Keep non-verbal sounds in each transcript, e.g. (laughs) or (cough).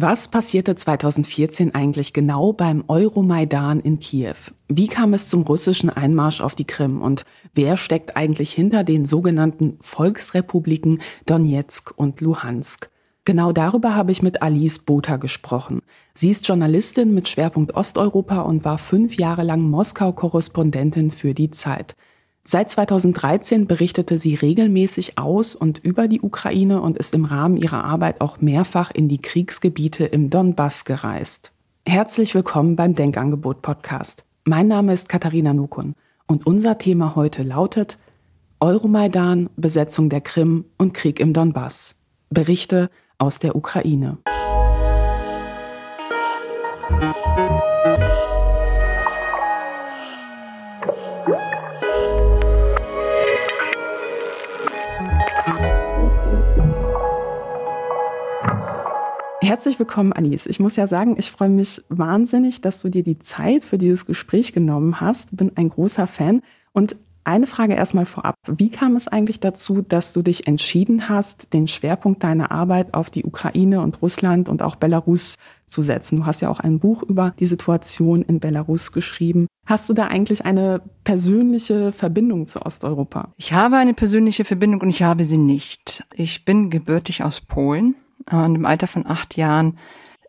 Was passierte 2014 eigentlich genau beim Euromaidan in Kiew? Wie kam es zum russischen Einmarsch auf die Krim und wer steckt eigentlich hinter den sogenannten Volksrepubliken Donetsk und Luhansk? Genau darüber habe ich mit Alice Botha gesprochen. Sie ist Journalistin mit Schwerpunkt Osteuropa und war fünf Jahre lang Moskau-Korrespondentin für die Zeit. Seit 2013 berichtete sie regelmäßig aus und über die Ukraine und ist im Rahmen ihrer Arbeit auch mehrfach in die Kriegsgebiete im Donbass gereist. Herzlich willkommen beim Denkangebot Podcast. Mein Name ist Katharina Nukun und unser Thema heute lautet Euromaidan, Besetzung der Krim und Krieg im Donbass. Berichte aus der Ukraine. Herzlich willkommen, Anis. Ich muss ja sagen, ich freue mich wahnsinnig, dass du dir die Zeit für dieses Gespräch genommen hast. Bin ein großer Fan. Und eine Frage erstmal vorab. Wie kam es eigentlich dazu, dass du dich entschieden hast, den Schwerpunkt deiner Arbeit auf die Ukraine und Russland und auch Belarus zu setzen? Du hast ja auch ein Buch über die Situation in Belarus geschrieben. Hast du da eigentlich eine persönliche Verbindung zu Osteuropa? Ich habe eine persönliche Verbindung und ich habe sie nicht. Ich bin gebürtig aus Polen und im Alter von acht Jahren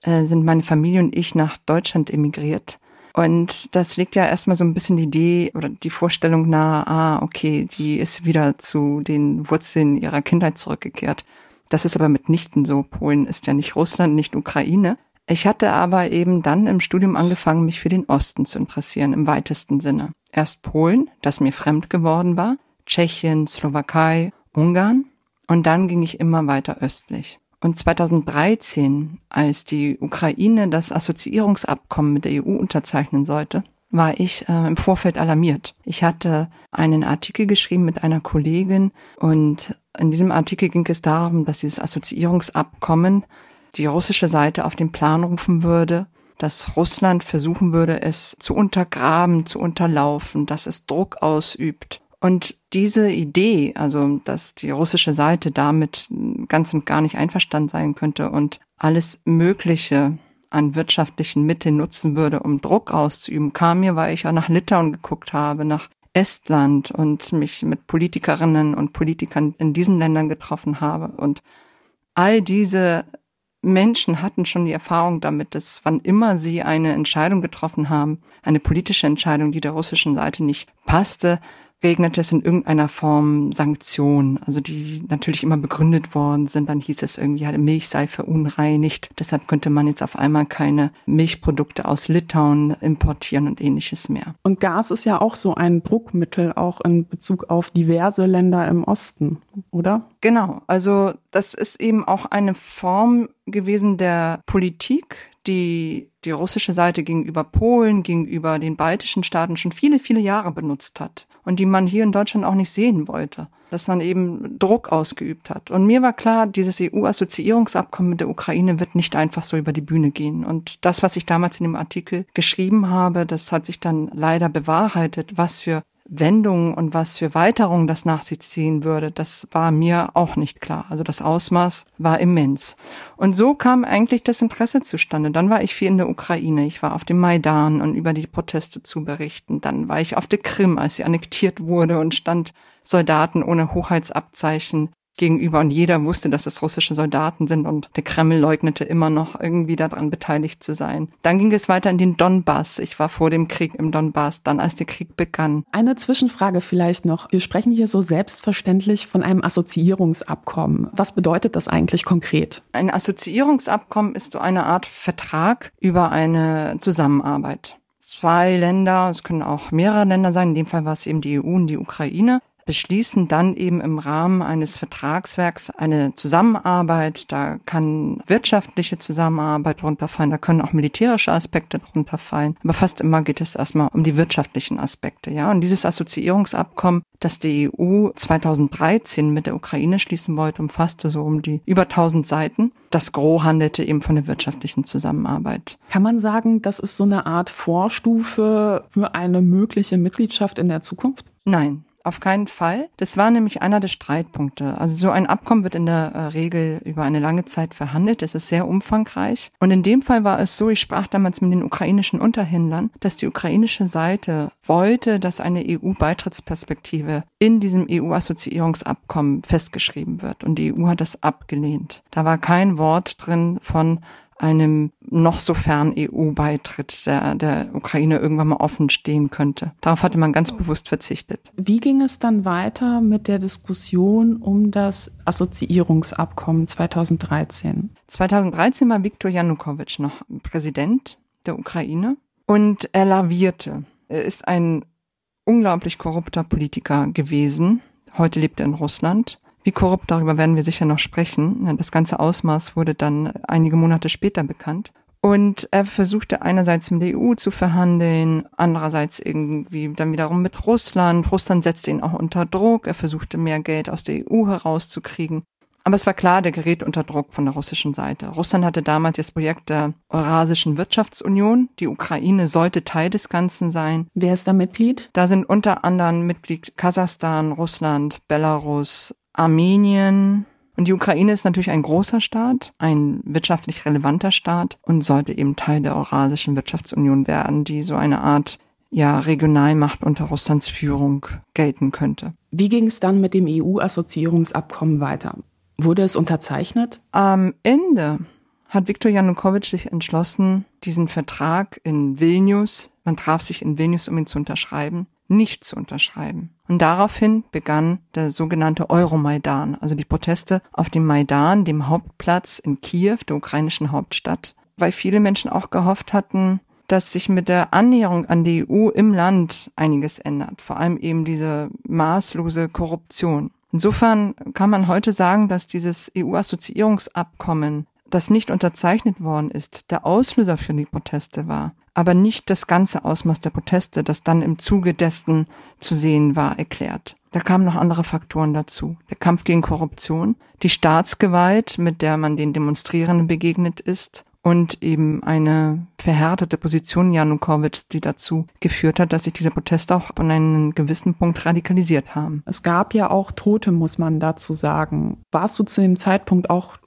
äh, sind meine Familie und ich nach Deutschland emigriert. Und das legt ja erstmal so ein bisschen die Idee oder die Vorstellung nahe, ah, okay, die ist wieder zu den Wurzeln ihrer Kindheit zurückgekehrt. Das ist aber mitnichten so. Polen ist ja nicht Russland, nicht Ukraine. Ich hatte aber eben dann im Studium angefangen, mich für den Osten zu interessieren, im weitesten Sinne. Erst Polen, das mir fremd geworden war, Tschechien, Slowakei, Ungarn und dann ging ich immer weiter östlich. Und 2013, als die Ukraine das Assoziierungsabkommen mit der EU unterzeichnen sollte, war ich äh, im Vorfeld alarmiert. Ich hatte einen Artikel geschrieben mit einer Kollegin und in diesem Artikel ging es darum, dass dieses Assoziierungsabkommen die russische Seite auf den Plan rufen würde, dass Russland versuchen würde, es zu untergraben, zu unterlaufen, dass es Druck ausübt und diese Idee, also dass die russische Seite damit ganz und gar nicht einverstanden sein könnte und alles Mögliche an wirtschaftlichen Mitteln nutzen würde, um Druck auszuüben, kam mir, weil ich ja nach Litauen geguckt habe, nach Estland und mich mit Politikerinnen und Politikern in diesen Ländern getroffen habe. Und all diese Menschen hatten schon die Erfahrung damit, dass wann immer sie eine Entscheidung getroffen haben, eine politische Entscheidung, die der russischen Seite nicht passte, regnet es in irgendeiner Form Sanktionen, also die natürlich immer begründet worden sind. Dann hieß es irgendwie, ja, Milch sei verunreinigt. Deshalb könnte man jetzt auf einmal keine Milchprodukte aus Litauen importieren und ähnliches mehr. Und Gas ist ja auch so ein Druckmittel, auch in Bezug auf diverse Länder im Osten, oder? Genau. Also das ist eben auch eine Form gewesen der Politik, die die russische Seite gegenüber Polen, gegenüber den baltischen Staaten schon viele, viele Jahre benutzt hat und die man hier in Deutschland auch nicht sehen wollte, dass man eben Druck ausgeübt hat. Und mir war klar, dieses EU-Assoziierungsabkommen mit der Ukraine wird nicht einfach so über die Bühne gehen. Und das, was ich damals in dem Artikel geschrieben habe, das hat sich dann leider bewahrheitet, was für Wendungen und was für Weiterungen das nach sich ziehen würde, das war mir auch nicht klar. Also das Ausmaß war immens. Und so kam eigentlich das Interesse zustande. Dann war ich viel in der Ukraine. Ich war auf dem Maidan und über die Proteste zu berichten. Dann war ich auf der Krim, als sie annektiert wurde und stand Soldaten ohne Hoheitsabzeichen gegenüber und jeder wusste, dass es russische Soldaten sind und der Kreml leugnete immer noch irgendwie daran beteiligt zu sein. Dann ging es weiter in den Donbass. Ich war vor dem Krieg im Donbass, dann als der Krieg begann. Eine Zwischenfrage vielleicht noch. Wir sprechen hier so selbstverständlich von einem Assoziierungsabkommen. Was bedeutet das eigentlich konkret? Ein Assoziierungsabkommen ist so eine Art Vertrag über eine Zusammenarbeit zwei Länder, es können auch mehrere Länder sein, in dem Fall war es eben die EU und die Ukraine, beschließen dann eben im Rahmen eines Vertragswerks eine Zusammenarbeit. Da kann wirtschaftliche Zusammenarbeit runterfallen, da können auch militärische Aspekte runterfallen. Aber fast immer geht es erstmal um die wirtschaftlichen Aspekte, ja. Und dieses Assoziierungsabkommen, das die EU 2013 mit der Ukraine schließen wollte, umfasste so um die über 1000 Seiten. Das Gros handelte eben von der wirtschaftlichen Zusammenarbeit. Kann man sagen, das ist so eine Art Vorstufe für eine mögliche Mitgliedschaft in der Zukunft? Nein, auf keinen Fall. Das war nämlich einer der Streitpunkte. Also so ein Abkommen wird in der äh, Regel über eine lange Zeit verhandelt. Es ist sehr umfangreich. Und in dem Fall war es so, ich sprach damals mit den ukrainischen Unterhändlern, dass die ukrainische Seite wollte, dass eine EU-Beitrittsperspektive in diesem EU-Assoziierungsabkommen festgeschrieben wird. Und die EU hat das abgelehnt. Da war kein Wort drin von einem noch so fern EU-Beitritt der, der Ukraine irgendwann mal offen stehen könnte. Darauf hatte man ganz bewusst verzichtet. Wie ging es dann weiter mit der Diskussion um das Assoziierungsabkommen 2013? 2013 war Viktor Janukowitsch noch Präsident der Ukraine und er lavierte. Er ist ein unglaublich korrupter Politiker gewesen. Heute lebt er in Russland wie korrupt, darüber werden wir sicher noch sprechen. Das ganze Ausmaß wurde dann einige Monate später bekannt. Und er versuchte einerseits mit der EU zu verhandeln, andererseits irgendwie dann wiederum mit Russland. Russland setzte ihn auch unter Druck. Er versuchte mehr Geld aus der EU herauszukriegen. Aber es war klar, der gerät unter Druck von der russischen Seite. Russland hatte damals das Projekt der Eurasischen Wirtschaftsunion. Die Ukraine sollte Teil des Ganzen sein. Wer ist da Mitglied? Da sind unter anderem Mitglied Kasachstan, Russland, Belarus, Armenien. Und die Ukraine ist natürlich ein großer Staat, ein wirtschaftlich relevanter Staat und sollte eben Teil der Eurasischen Wirtschaftsunion werden, die so eine Art ja, Regionalmacht unter Russlands Führung gelten könnte. Wie ging es dann mit dem EU-Assoziierungsabkommen weiter? Wurde es unterzeichnet? Am Ende hat Viktor Janukowitsch sich entschlossen, diesen Vertrag in Vilnius, man traf sich in Vilnius, um ihn zu unterschreiben, nicht zu unterschreiben. Und daraufhin begann der sogenannte Euromaidan, also die Proteste auf dem Maidan, dem Hauptplatz in Kiew, der ukrainischen Hauptstadt, weil viele Menschen auch gehofft hatten, dass sich mit der Annäherung an die EU im Land einiges ändert, vor allem eben diese maßlose Korruption. Insofern kann man heute sagen, dass dieses EU-Assoziierungsabkommen, das nicht unterzeichnet worden ist, der Auslöser für die Proteste war aber nicht das ganze Ausmaß der Proteste, das dann im Zuge dessen zu sehen war, erklärt. Da kamen noch andere Faktoren dazu. Der Kampf gegen Korruption, die Staatsgewalt, mit der man den Demonstrierenden begegnet ist, und eben eine verhärtete Position Janukowitschs, die dazu geführt hat, dass sich diese Proteste auch an einen gewissen Punkt radikalisiert haben. Es gab ja auch Tote, muss man dazu sagen. Warst du zu dem Zeitpunkt auch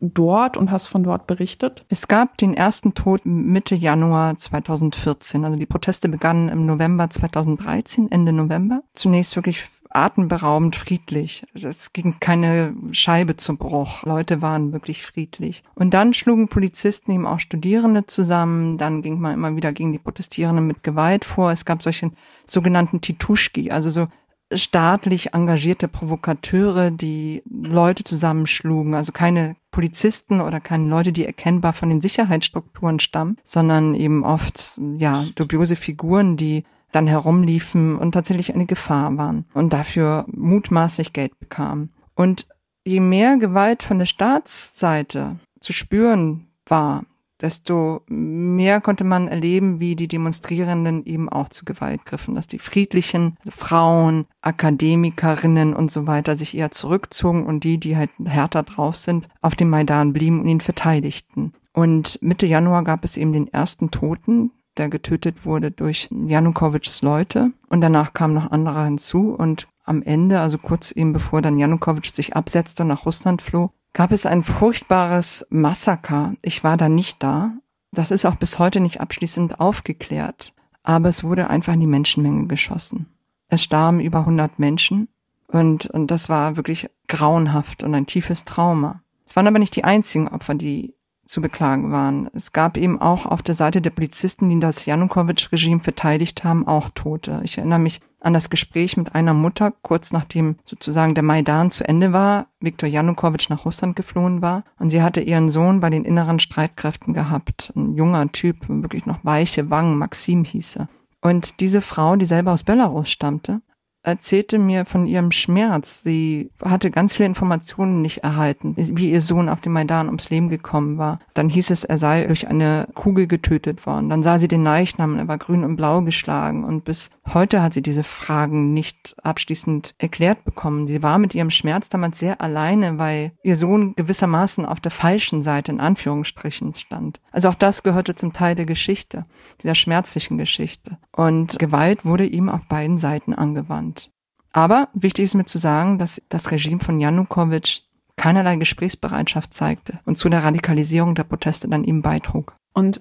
dort und hast von dort berichtet? Es gab den ersten Tod Mitte Januar 2014. Also die Proteste begannen im November 2013, Ende November. Zunächst wirklich atemberaubend friedlich. Es ging keine Scheibe zum Bruch. Leute waren wirklich friedlich. Und dann schlugen Polizisten eben auch Studierende zusammen. Dann ging man immer wieder gegen die Protestierenden mit Gewalt vor. Es gab solche sogenannten Tituschki, also so staatlich engagierte Provokateure, die Leute zusammenschlugen, also keine Polizisten oder keine Leute, die erkennbar von den Sicherheitsstrukturen stammen, sondern eben oft, ja, dubiose Figuren, die dann herumliefen und tatsächlich eine Gefahr waren und dafür mutmaßlich Geld bekamen. Und je mehr Gewalt von der Staatsseite zu spüren war, desto mehr konnte man erleben, wie die Demonstrierenden eben auch zu Gewalt griffen, dass die friedlichen Frauen, Akademikerinnen und so weiter sich eher zurückzogen und die, die halt härter drauf sind, auf dem Maidan blieben und ihn verteidigten. Und Mitte Januar gab es eben den ersten Toten, der getötet wurde durch Janukowitschs Leute. Und danach kamen noch andere hinzu. Und am Ende, also kurz eben bevor dann Janukowitsch sich absetzte und nach Russland floh, gab es ein furchtbares Massaker. Ich war da nicht da. Das ist auch bis heute nicht abschließend aufgeklärt. Aber es wurde einfach in die Menschenmenge geschossen. Es starben über 100 Menschen und, und das war wirklich grauenhaft und ein tiefes Trauma. Es waren aber nicht die einzigen Opfer, die zu beklagen waren. Es gab eben auch auf der Seite der Polizisten, die das Janukowitsch-Regime verteidigt haben, auch Tote. Ich erinnere mich an das Gespräch mit einer Mutter, kurz nachdem sozusagen der Maidan zu Ende war, Viktor Janukowitsch nach Russland geflohen war. Und sie hatte ihren Sohn bei den inneren Streitkräften gehabt. Ein junger Typ, wirklich noch weiche Wangen, Maxim hieß er. Und diese Frau, die selber aus Belarus stammte, erzählte mir von ihrem Schmerz. Sie hatte ganz viele Informationen nicht erhalten, wie ihr Sohn auf dem Maidan ums Leben gekommen war. Dann hieß es, er sei durch eine Kugel getötet worden. Dann sah sie den Leichnam, er war grün und blau geschlagen. Und bis heute hat sie diese Fragen nicht abschließend erklärt bekommen. Sie war mit ihrem Schmerz damals sehr alleine, weil ihr Sohn gewissermaßen auf der falschen Seite in Anführungsstrichen stand. Also auch das gehörte zum Teil der Geschichte, dieser schmerzlichen Geschichte. Und Gewalt wurde ihm auf beiden Seiten angewandt. Aber wichtig ist mir zu sagen, dass das Regime von Janukowitsch keinerlei Gesprächsbereitschaft zeigte und zu der Radikalisierung der Proteste dann eben beitrug. Und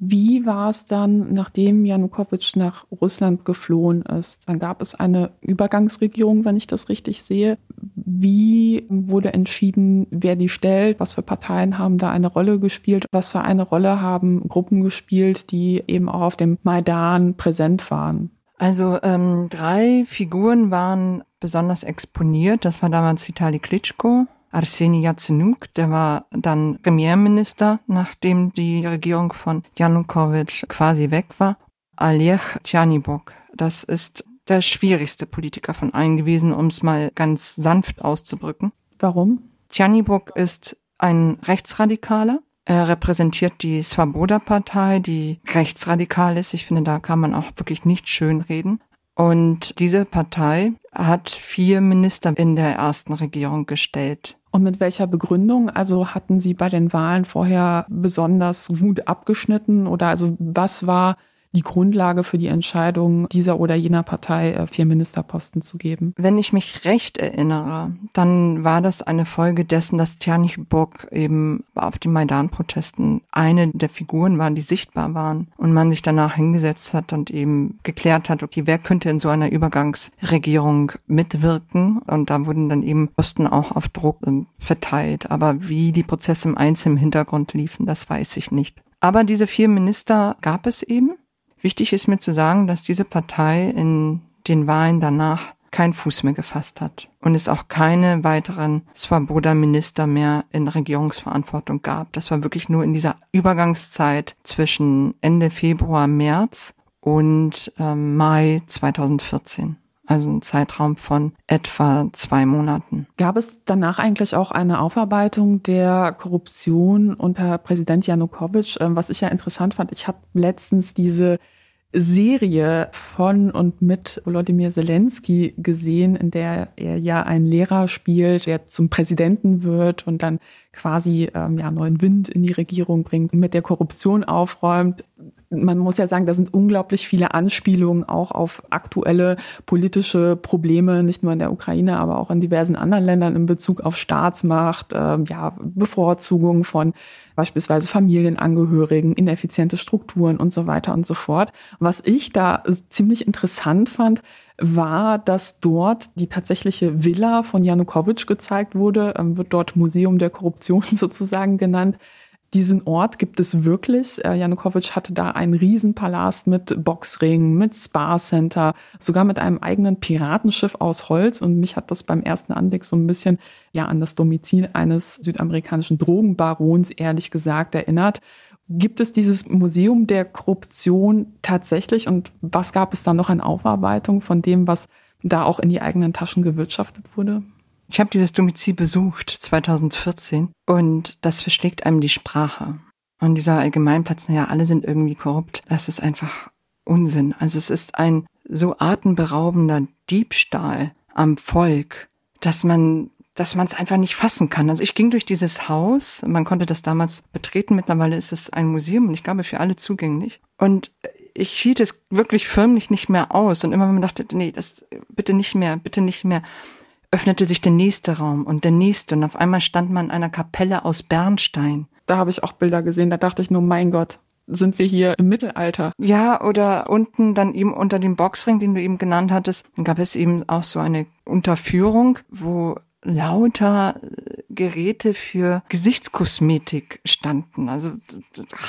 wie war es dann, nachdem Janukowitsch nach Russland geflohen ist? Dann gab es eine Übergangsregierung, wenn ich das richtig sehe. Wie wurde entschieden, wer die stellt? Was für Parteien haben da eine Rolle gespielt? Was für eine Rolle haben Gruppen gespielt, die eben auch auf dem Maidan präsent waren? Also ähm, drei Figuren waren besonders exponiert. Das war damals Vitali Klitschko, Arseni Yatsenuk, der war dann Premierminister, nachdem die Regierung von Janukowitsch quasi weg war. Oleg Tjanibok, das ist der schwierigste Politiker von allen gewesen, um es mal ganz sanft auszudrücken. Warum? Tjanibok ist ein Rechtsradikaler. Er repräsentiert die Svoboda-Partei, die rechtsradikal ist. Ich finde, da kann man auch wirklich nicht schön reden. Und diese Partei hat vier Minister in der ersten Regierung gestellt. Und mit welcher Begründung? Also hatten Sie bei den Wahlen vorher besonders gut abgeschnitten oder also was war die Grundlage für die Entscheidung dieser oder jener Partei äh, vier Ministerposten zu geben. Wenn ich mich recht erinnere, dann war das eine Folge dessen, dass Tjernich-Burg eben auf den Maidan-Protesten eine der Figuren war, die sichtbar waren und man sich danach hingesetzt hat und eben geklärt hat, okay, wer könnte in so einer Übergangsregierung mitwirken? Und da wurden dann eben Posten auch auf Druck ähm, verteilt. Aber wie die Prozesse im Einzelnen im Hintergrund liefen, das weiß ich nicht. Aber diese vier Minister gab es eben Wichtig ist mir zu sagen, dass diese Partei in den Wahlen danach kein Fuß mehr gefasst hat und es auch keine weiteren Swoboda-Minister mehr in Regierungsverantwortung gab. Das war wirklich nur in dieser Übergangszeit zwischen Ende Februar, März und ähm, Mai 2014 also ein Zeitraum von etwa zwei Monaten. Gab es danach eigentlich auch eine Aufarbeitung der Korruption unter Präsident Janukowitsch? Ähm, was ich ja interessant fand, ich habe letztens diese Serie von und mit Volodymyr Zelensky gesehen, in der er ja einen Lehrer spielt, der zum Präsidenten wird und dann quasi ähm, ja neuen Wind in die Regierung bringt mit der Korruption aufräumt. Man muss ja sagen, da sind unglaublich viele Anspielungen auch auf aktuelle politische Probleme, nicht nur in der Ukraine, aber auch in diversen anderen Ländern in Bezug auf Staatsmacht, äh, ja Bevorzugung von beispielsweise Familienangehörigen, ineffiziente Strukturen und so weiter und so fort. Was ich da ziemlich interessant fand, war, dass dort die tatsächliche Villa von Janukowitsch gezeigt wurde, ähm, wird dort Museum der Korruption (laughs) sozusagen genannt. Diesen Ort gibt es wirklich. Äh, Janukowitsch hatte da einen Riesenpalast mit Boxring, mit Spa-Center, sogar mit einem eigenen Piratenschiff aus Holz. Und mich hat das beim ersten Anblick so ein bisschen ja an das Domizil eines südamerikanischen Drogenbarons ehrlich gesagt erinnert. Gibt es dieses Museum der Korruption tatsächlich und was gab es da noch an Aufarbeitung von dem, was da auch in die eigenen Taschen gewirtschaftet wurde? Ich habe dieses Domizil besucht 2014 und das verschlägt einem die Sprache. Und dieser Allgemeinplatz, naja, alle sind irgendwie korrupt, das ist einfach Unsinn. Also es ist ein so atemberaubender Diebstahl am Volk, dass man dass man es einfach nicht fassen kann. Also ich ging durch dieses Haus, man konnte das damals betreten, mittlerweile ist es ein Museum und ich glaube für alle zugänglich. Und ich hielt es wirklich förmlich nicht mehr aus und immer wenn man dachte, nee, das bitte nicht mehr, bitte nicht mehr, öffnete sich der nächste Raum und der nächste und auf einmal stand man in einer Kapelle aus Bernstein. Da habe ich auch Bilder gesehen, da dachte ich nur, mein Gott, sind wir hier im Mittelalter. Ja, oder unten dann eben unter dem Boxring, den du eben genannt hattest, gab es eben auch so eine Unterführung, wo lauter äh, Geräte für Gesichtskosmetik standen, also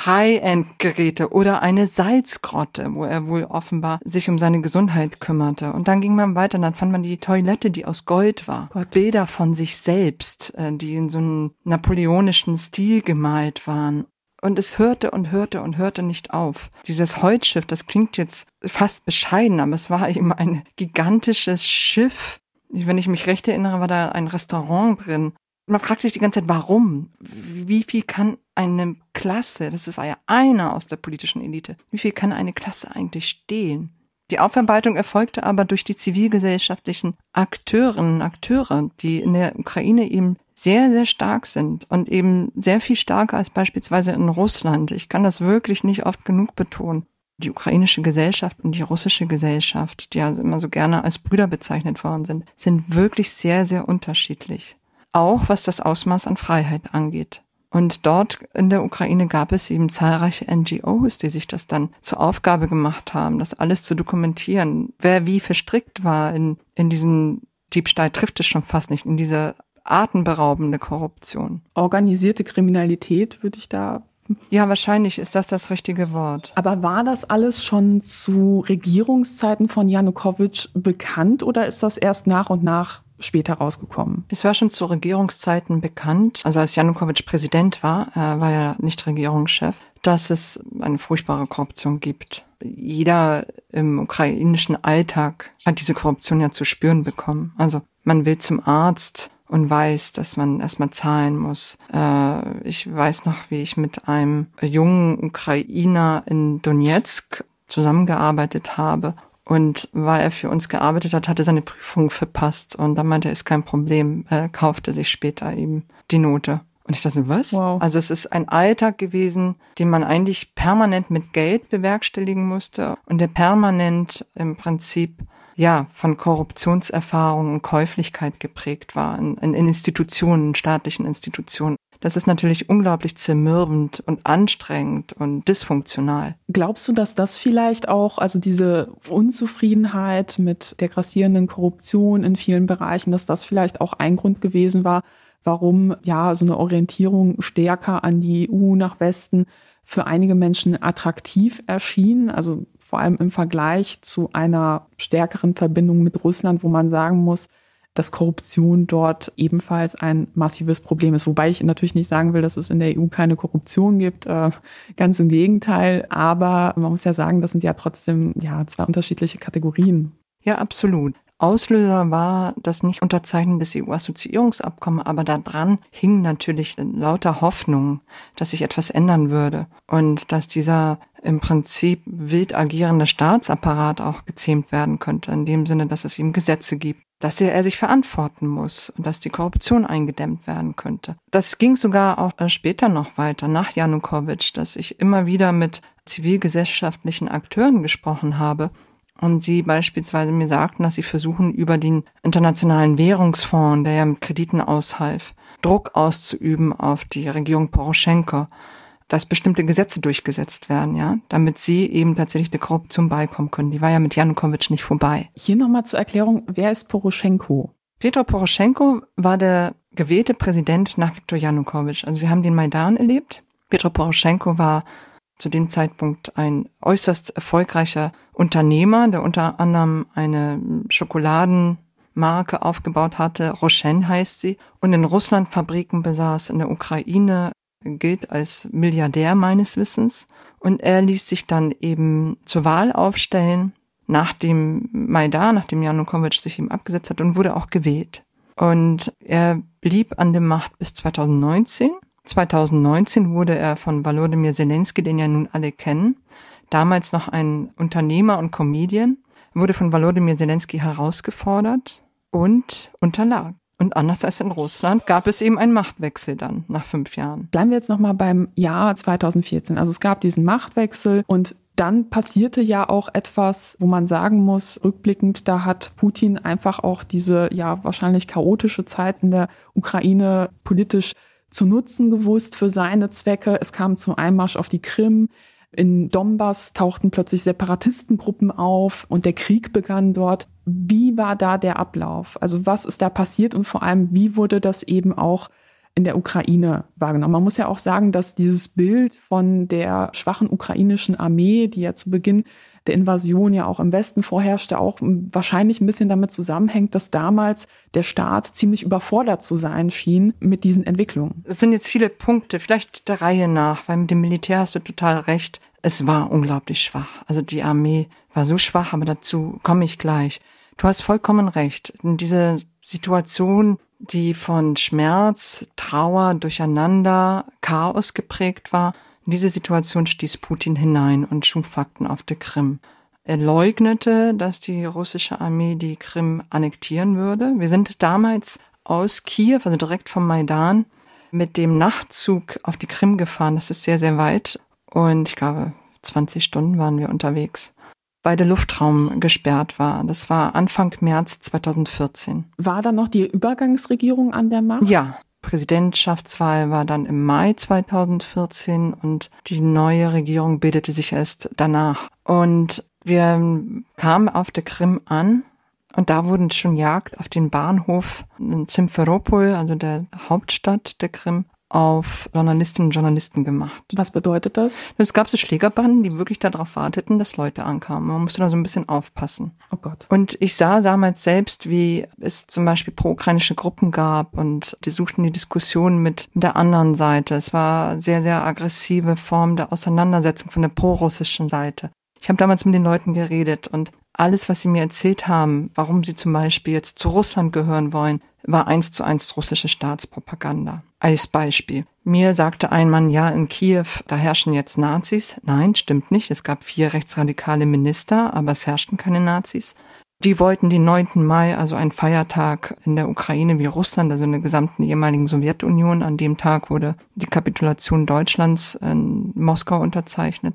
High-End-Geräte oder eine Salzgrotte, wo er wohl offenbar sich um seine Gesundheit kümmerte. Und dann ging man weiter und dann fand man die Toilette, die aus Gold war. Gott. Bilder von sich selbst, äh, die in so einem napoleonischen Stil gemalt waren. Und es hörte und hörte und hörte nicht auf. Dieses Holzschiff, das klingt jetzt fast bescheiden, aber es war eben ein gigantisches Schiff wenn ich mich recht erinnere, war da ein Restaurant drin. Man fragt sich die ganze Zeit, warum? Wie viel kann eine Klasse, das war ja einer aus der politischen Elite, wie viel kann eine Klasse eigentlich stehlen? Die Aufarbeitung erfolgte aber durch die zivilgesellschaftlichen Akteurinnen, Akteure, die in der Ukraine eben sehr, sehr stark sind und eben sehr viel stärker als beispielsweise in Russland. Ich kann das wirklich nicht oft genug betonen. Die ukrainische Gesellschaft und die russische Gesellschaft, die ja immer so gerne als Brüder bezeichnet worden sind, sind wirklich sehr, sehr unterschiedlich. Auch was das Ausmaß an Freiheit angeht. Und dort in der Ukraine gab es eben zahlreiche NGOs, die sich das dann zur Aufgabe gemacht haben, das alles zu dokumentieren, wer wie verstrickt war in, in diesen Diebstahl trifft es schon fast nicht, in diese atemberaubende Korruption. Organisierte Kriminalität würde ich da ja, wahrscheinlich ist das das richtige Wort. Aber war das alles schon zu Regierungszeiten von Janukowitsch bekannt oder ist das erst nach und nach später rausgekommen? Es war schon zu Regierungszeiten bekannt, also als Janukowitsch Präsident war, er war ja nicht Regierungschef, dass es eine furchtbare Korruption gibt. Jeder im ukrainischen Alltag hat diese Korruption ja zu spüren bekommen. Also man will zum Arzt und weiß, dass man erstmal zahlen muss. Äh, ich weiß noch, wie ich mit einem jungen Ukrainer in Donetsk zusammengearbeitet habe. Und weil er für uns gearbeitet hat, hatte seine Prüfung verpasst. Und dann meinte er, ist kein Problem. Er kaufte sich später eben die Note. Und ich dachte, was? Wow. Also es ist ein Alltag gewesen, den man eigentlich permanent mit Geld bewerkstelligen musste und der permanent im Prinzip ja, von Korruptionserfahrung und Käuflichkeit geprägt war, in, in Institutionen, in staatlichen Institutionen. Das ist natürlich unglaublich zermürbend und anstrengend und dysfunktional. Glaubst du, dass das vielleicht auch, also diese Unzufriedenheit mit der grassierenden Korruption in vielen Bereichen, dass das vielleicht auch ein Grund gewesen war, warum ja so eine Orientierung stärker an die EU nach Westen für einige Menschen attraktiv erschien, also vor allem im Vergleich zu einer stärkeren Verbindung mit Russland, wo man sagen muss, dass Korruption dort ebenfalls ein massives Problem ist. Wobei ich natürlich nicht sagen will, dass es in der EU keine Korruption gibt. Äh, ganz im Gegenteil. Aber man muss ja sagen, das sind ja trotzdem ja zwei unterschiedliche Kategorien. Ja, absolut. Auslöser war das nicht unterzeichnen des EU-Assoziierungsabkommens, aber daran hing natürlich lauter Hoffnung, dass sich etwas ändern würde und dass dieser im Prinzip wild agierende Staatsapparat auch gezähmt werden könnte, in dem Sinne, dass es ihm Gesetze gibt, dass er, er sich verantworten muss und dass die Korruption eingedämmt werden könnte. Das ging sogar auch äh, später noch weiter, nach Janukowitsch, dass ich immer wieder mit zivilgesellschaftlichen Akteuren gesprochen habe, und sie beispielsweise mir sagten, dass sie versuchen, über den Internationalen Währungsfonds, der ja mit Krediten aushalf, Druck auszuüben auf die Regierung Poroschenko, dass bestimmte Gesetze durchgesetzt werden, ja, damit sie eben tatsächlich der Korruption beikommen können. Die war ja mit Janukowitsch nicht vorbei. Hier nochmal zur Erklärung, wer ist Poroschenko? Petro Poroschenko war der gewählte Präsident nach Viktor Janukowitsch. Also wir haben den Maidan erlebt. Petro Poroschenko war zu dem Zeitpunkt ein äußerst erfolgreicher Unternehmer, der unter anderem eine Schokoladenmarke aufgebaut hatte. Rochen heißt sie. Und in Russland Fabriken besaß, in der Ukraine gilt als Milliardär meines Wissens. Und er ließ sich dann eben zur Wahl aufstellen nach dem Maidan, nachdem Janukowitsch sich ihm abgesetzt hat und wurde auch gewählt. Und er blieb an der Macht bis 2019 2019 wurde er von Volodymyr Zelensky, den ja nun alle kennen, damals noch ein Unternehmer und Comedian, wurde von Volodymyr Zelensky herausgefordert und unterlag. Und anders als in Russland gab es eben einen Machtwechsel dann nach fünf Jahren. Bleiben wir jetzt nochmal beim Jahr 2014. Also es gab diesen Machtwechsel und dann passierte ja auch etwas, wo man sagen muss, rückblickend, da hat Putin einfach auch diese ja wahrscheinlich chaotische Zeit in der Ukraine politisch zu nutzen gewusst für seine Zwecke. Es kam zum Einmarsch auf die Krim. In Donbass tauchten plötzlich Separatistengruppen auf und der Krieg begann dort. Wie war da der Ablauf? Also was ist da passiert und vor allem, wie wurde das eben auch in der Ukraine wahrgenommen? Man muss ja auch sagen, dass dieses Bild von der schwachen ukrainischen Armee, die ja zu Beginn der Invasion ja auch im Westen vorherrschte, auch wahrscheinlich ein bisschen damit zusammenhängt, dass damals der Staat ziemlich überfordert zu sein schien mit diesen Entwicklungen. Es sind jetzt viele Punkte, vielleicht der Reihe nach, weil mit dem Militär hast du total recht. Es war unglaublich schwach. Also die Armee war so schwach, aber dazu komme ich gleich. Du hast vollkommen recht. In diese Situation, die von Schmerz, Trauer, Durcheinander, Chaos geprägt war, in diese Situation stieß Putin hinein und schuf Fakten auf der Krim. Er leugnete, dass die russische Armee die Krim annektieren würde. Wir sind damals aus Kiew, also direkt vom Maidan, mit dem Nachtzug auf die Krim gefahren. Das ist sehr, sehr weit. Und ich glaube, 20 Stunden waren wir unterwegs weil der Luftraum gesperrt war. Das war Anfang März 2014. War dann noch die Übergangsregierung an der Macht? Ja. Präsidentschaftswahl war dann im Mai 2014 und die neue Regierung bildete sich erst danach. Und wir kamen auf der Krim an und da wurden schon Jagd auf den Bahnhof in Simferopol, also der Hauptstadt der Krim, auf Journalistinnen und Journalisten gemacht. Was bedeutet das? Es gab so Schlägerbanden, die wirklich darauf warteten, dass Leute ankamen. Man musste da so ein bisschen aufpassen. Oh Gott. Und ich sah damals selbst, wie es zum Beispiel pro-ukrainische Gruppen gab und die suchten die Diskussion mit der anderen Seite. Es war sehr, sehr aggressive Form der Auseinandersetzung von der pro-russischen Seite. Ich habe damals mit den Leuten geredet und alles, was sie mir erzählt haben, warum sie zum Beispiel jetzt zu Russland gehören wollen, war eins zu eins russische Staatspropaganda. Als Beispiel. Mir sagte ein Mann, ja, in Kiew, da herrschen jetzt Nazis. Nein, stimmt nicht. Es gab vier rechtsradikale Minister, aber es herrschten keine Nazis. Die wollten den 9. Mai, also einen Feiertag in der Ukraine wie Russland, also in der gesamten ehemaligen Sowjetunion. An dem Tag wurde die Kapitulation Deutschlands in Moskau unterzeichnet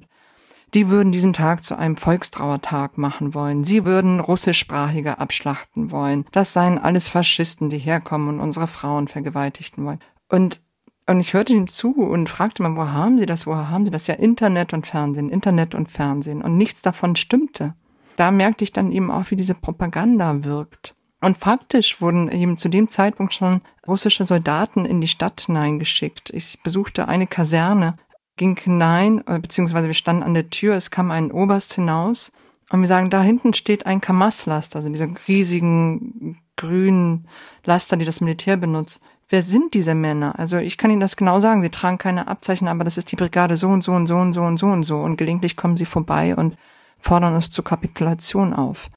die würden diesen Tag zu einem Volkstrauertag machen wollen. Sie würden russischsprachige abschlachten wollen. Das seien alles Faschisten, die herkommen und unsere Frauen vergewaltigten wollen. Und und ich hörte ihm zu und fragte mal, wo haben Sie das? Woher haben Sie das? Ja, Internet und Fernsehen, Internet und Fernsehen. Und nichts davon stimmte. Da merkte ich dann eben auch, wie diese Propaganda wirkt. Und faktisch wurden eben zu dem Zeitpunkt schon russische Soldaten in die Stadt hineingeschickt. Ich besuchte eine Kaserne ging hinein, äh, beziehungsweise wir standen an der Tür, es kam ein Oberst hinaus und wir sagen, da hinten steht ein Kamaz-Laster, also diese riesigen grünen Laster, die das Militär benutzt. Wer sind diese Männer? Also ich kann Ihnen das genau sagen, sie tragen keine Abzeichen, aber das ist die Brigade so und so und so und so und so und so und gelegentlich kommen sie vorbei und fordern uns zur Kapitulation auf.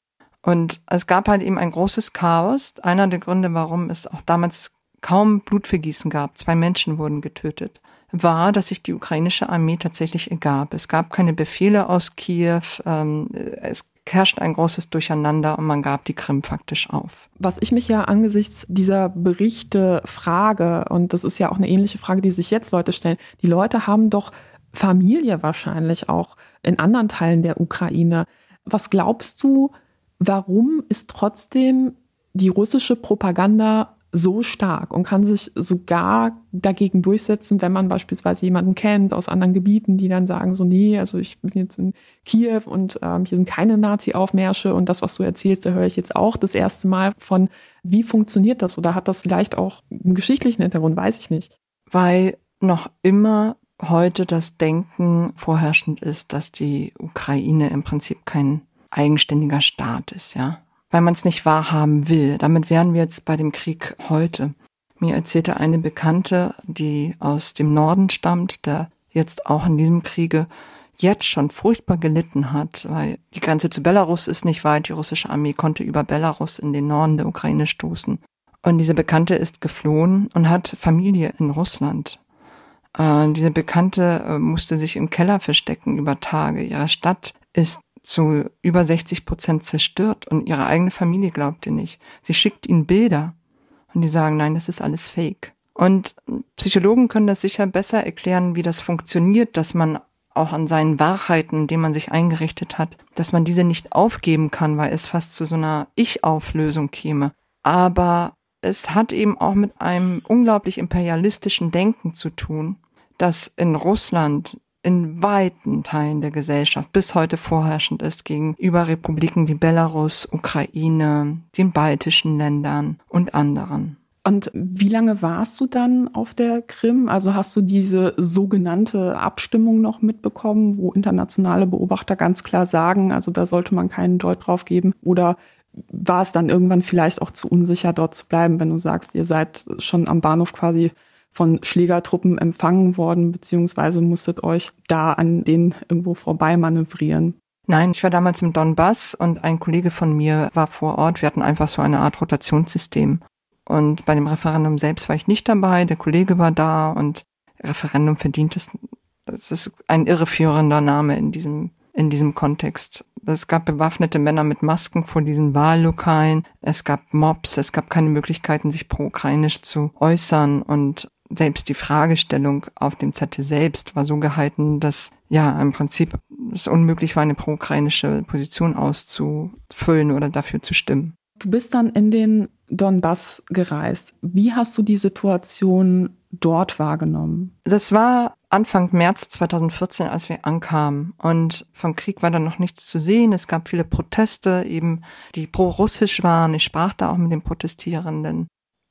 Und es gab halt eben ein großes Chaos. Einer der Gründe, warum es auch damals kaum Blutvergießen gab. Zwei Menschen wurden getötet war, dass sich die ukrainische Armee tatsächlich ergab. Es gab keine Befehle aus Kiew, ähm, es herrscht ein großes Durcheinander und man gab die Krim faktisch auf. Was ich mich ja angesichts dieser Berichte frage, und das ist ja auch eine ähnliche Frage, die sich jetzt Leute stellen, die Leute haben doch Familie wahrscheinlich auch in anderen Teilen der Ukraine. Was glaubst du, warum ist trotzdem die russische Propaganda so stark und kann sich sogar dagegen durchsetzen, wenn man beispielsweise jemanden kennt aus anderen Gebieten, die dann sagen so, nee, also ich bin jetzt in Kiew und ähm, hier sind keine Nazi-Aufmärsche und das, was du erzählst, da höre ich jetzt auch das erste Mal von, wie funktioniert das oder hat das vielleicht auch einen geschichtlichen Hintergrund, weiß ich nicht. Weil noch immer heute das Denken vorherrschend ist, dass die Ukraine im Prinzip kein eigenständiger Staat ist, ja weil man es nicht wahrhaben will. Damit wären wir jetzt bei dem Krieg heute. Mir erzählte eine Bekannte, die aus dem Norden stammt, der jetzt auch in diesem Kriege jetzt schon furchtbar gelitten hat, weil die Grenze zu Belarus ist nicht weit. Die russische Armee konnte über Belarus in den Norden der Ukraine stoßen. Und diese Bekannte ist geflohen und hat Familie in Russland. Äh, diese Bekannte äh, musste sich im Keller verstecken über Tage. Ihre Stadt ist zu über 60 Prozent zerstört und ihre eigene Familie glaubt ihr nicht. Sie schickt ihnen Bilder und die sagen, nein, das ist alles fake. Und Psychologen können das sicher besser erklären, wie das funktioniert, dass man auch an seinen Wahrheiten, denen man sich eingerichtet hat, dass man diese nicht aufgeben kann, weil es fast zu so einer Ich-Auflösung käme. Aber es hat eben auch mit einem unglaublich imperialistischen Denken zu tun, dass in Russland in weiten Teilen der Gesellschaft bis heute vorherrschend ist gegenüber Republiken wie Belarus, Ukraine, den baltischen Ländern und anderen. Und wie lange warst du dann auf der Krim? Also hast du diese sogenannte Abstimmung noch mitbekommen, wo internationale Beobachter ganz klar sagen, also da sollte man keinen Deut drauf geben? Oder war es dann irgendwann vielleicht auch zu unsicher, dort zu bleiben, wenn du sagst, ihr seid schon am Bahnhof quasi von Schlägertruppen empfangen worden, beziehungsweise musstet euch da an denen irgendwo vorbei manövrieren? Nein, ich war damals im Donbass und ein Kollege von mir war vor Ort. Wir hatten einfach so eine Art Rotationssystem. Und bei dem Referendum selbst war ich nicht dabei, der Kollege war da und Referendum verdient es. Das ist ein irreführender Name in diesem, in diesem Kontext. Es gab bewaffnete Männer mit Masken vor diesen Wahllokalen. Es gab Mobs. Es gab keine Möglichkeiten, sich pro-ukrainisch zu äußern. Und selbst die Fragestellung auf dem Zettel selbst war so gehalten, dass ja im Prinzip es unmöglich war, eine pro-ukrainische Position auszufüllen oder dafür zu stimmen. Du bist dann in den Donbass gereist. Wie hast du die Situation dort wahrgenommen? Das war Anfang März 2014, als wir ankamen. Und vom Krieg war dann noch nichts zu sehen. Es gab viele Proteste, eben die pro-russisch waren. Ich sprach da auch mit den Protestierenden.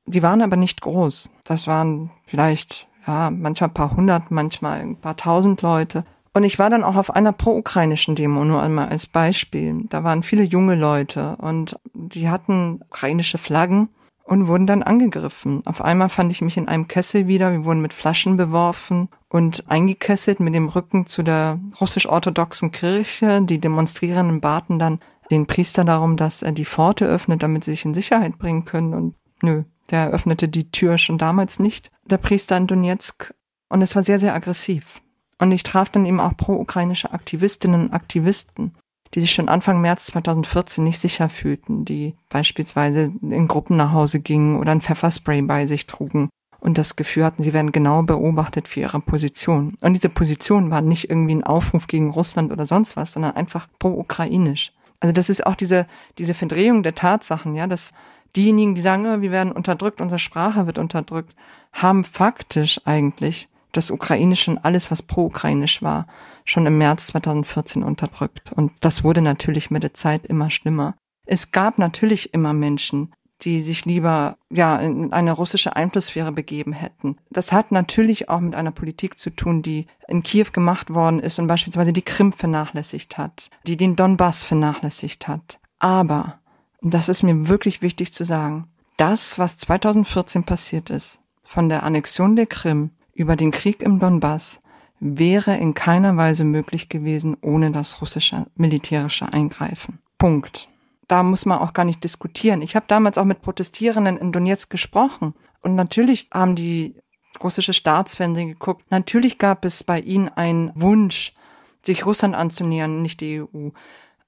Die waren aber nicht groß. Das waren vielleicht, ja, manchmal ein paar hundert, manchmal ein paar tausend Leute. Und ich war dann auch auf einer pro-ukrainischen Demo, nur einmal als Beispiel. Da waren viele junge Leute und die hatten ukrainische Flaggen und wurden dann angegriffen. Auf einmal fand ich mich in einem Kessel wieder. Wir wurden mit Flaschen beworfen und eingekesselt mit dem Rücken zu der russisch-orthodoxen Kirche. Die Demonstrierenden baten dann den Priester darum, dass er die Pforte öffnet, damit sie sich in Sicherheit bringen können. Und nö, der öffnete die Tür schon damals nicht, der Priester in Donetsk. Und es war sehr, sehr aggressiv. Und ich traf dann eben auch pro-ukrainische Aktivistinnen und Aktivisten die sich schon Anfang März 2014 nicht sicher fühlten, die beispielsweise in Gruppen nach Hause gingen oder ein Pfefferspray bei sich trugen und das Gefühl hatten, sie werden genau beobachtet für ihre Position. Und diese Position war nicht irgendwie ein Aufruf gegen Russland oder sonst was, sondern einfach pro-ukrainisch. Also das ist auch diese, diese Verdrehung der Tatsachen, ja, dass diejenigen, die sagen, oh, wir werden unterdrückt, unsere Sprache wird unterdrückt, haben faktisch eigentlich das Ukrainische und alles, was pro-ukrainisch war, schon im März 2014 unterdrückt. Und das wurde natürlich mit der Zeit immer schlimmer. Es gab natürlich immer Menschen, die sich lieber ja in eine russische Einflusssphäre begeben hätten. Das hat natürlich auch mit einer Politik zu tun, die in Kiew gemacht worden ist und beispielsweise die Krim vernachlässigt hat, die den Donbass vernachlässigt hat. Aber, und das ist mir wirklich wichtig zu sagen, das, was 2014 passiert ist, von der Annexion der Krim über den Krieg im Donbass wäre in keiner Weise möglich gewesen ohne das russische militärische Eingreifen. Punkt. Da muss man auch gar nicht diskutieren. Ich habe damals auch mit Protestierenden in Donetsk gesprochen und natürlich haben die russische Staatsfernsehen geguckt. Natürlich gab es bei ihnen einen Wunsch, sich Russland anzunähern, nicht die EU.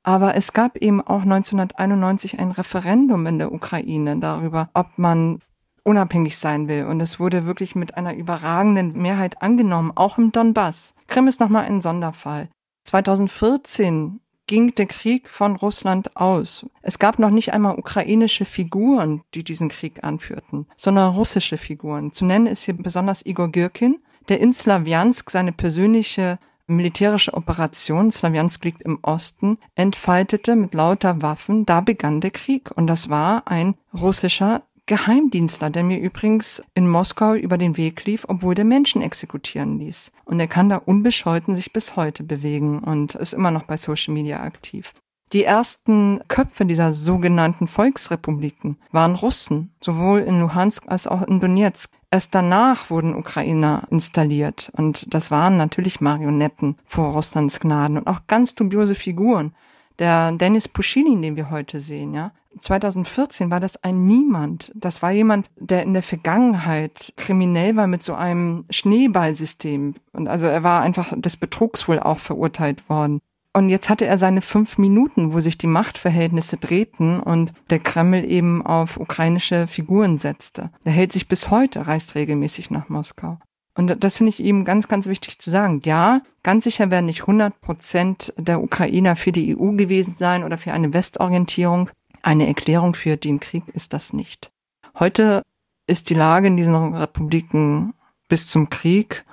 Aber es gab eben auch 1991 ein Referendum in der Ukraine darüber, ob man unabhängig sein will. Und es wurde wirklich mit einer überragenden Mehrheit angenommen, auch im Donbass. Krim ist nochmal ein Sonderfall. 2014 ging der Krieg von Russland aus. Es gab noch nicht einmal ukrainische Figuren, die diesen Krieg anführten, sondern russische Figuren. Zu nennen ist hier besonders Igor Girkin, der in Slawiansk seine persönliche militärische Operation, Slawiansk liegt im Osten, entfaltete mit lauter Waffen. Da begann der Krieg. Und das war ein russischer Geheimdienstler, der mir übrigens in Moskau über den Weg lief, obwohl der Menschen exekutieren ließ. Und er kann da unbescheuten sich bis heute bewegen und ist immer noch bei Social Media aktiv. Die ersten Köpfe dieser sogenannten Volksrepubliken waren Russen, sowohl in Luhansk als auch in Donetsk. Erst danach wurden Ukrainer installiert und das waren natürlich Marionetten vor Russlands Gnaden und auch ganz dubiose Figuren. Der Dennis Pushilin, den wir heute sehen, ja, 2014 war das ein Niemand. Das war jemand, der in der Vergangenheit kriminell war mit so einem Schneeballsystem. Und also er war einfach des Betrugs wohl auch verurteilt worden. Und jetzt hatte er seine fünf Minuten, wo sich die Machtverhältnisse drehten und der Kreml eben auf ukrainische Figuren setzte. Er hält sich bis heute, reist regelmäßig nach Moskau. Und das finde ich eben ganz, ganz wichtig zu sagen. Ja, ganz sicher werden nicht 100 Prozent der Ukrainer für die EU gewesen sein oder für eine Westorientierung. Eine Erklärung für den Krieg ist das nicht. Heute ist die Lage in diesen Republiken bis zum Krieg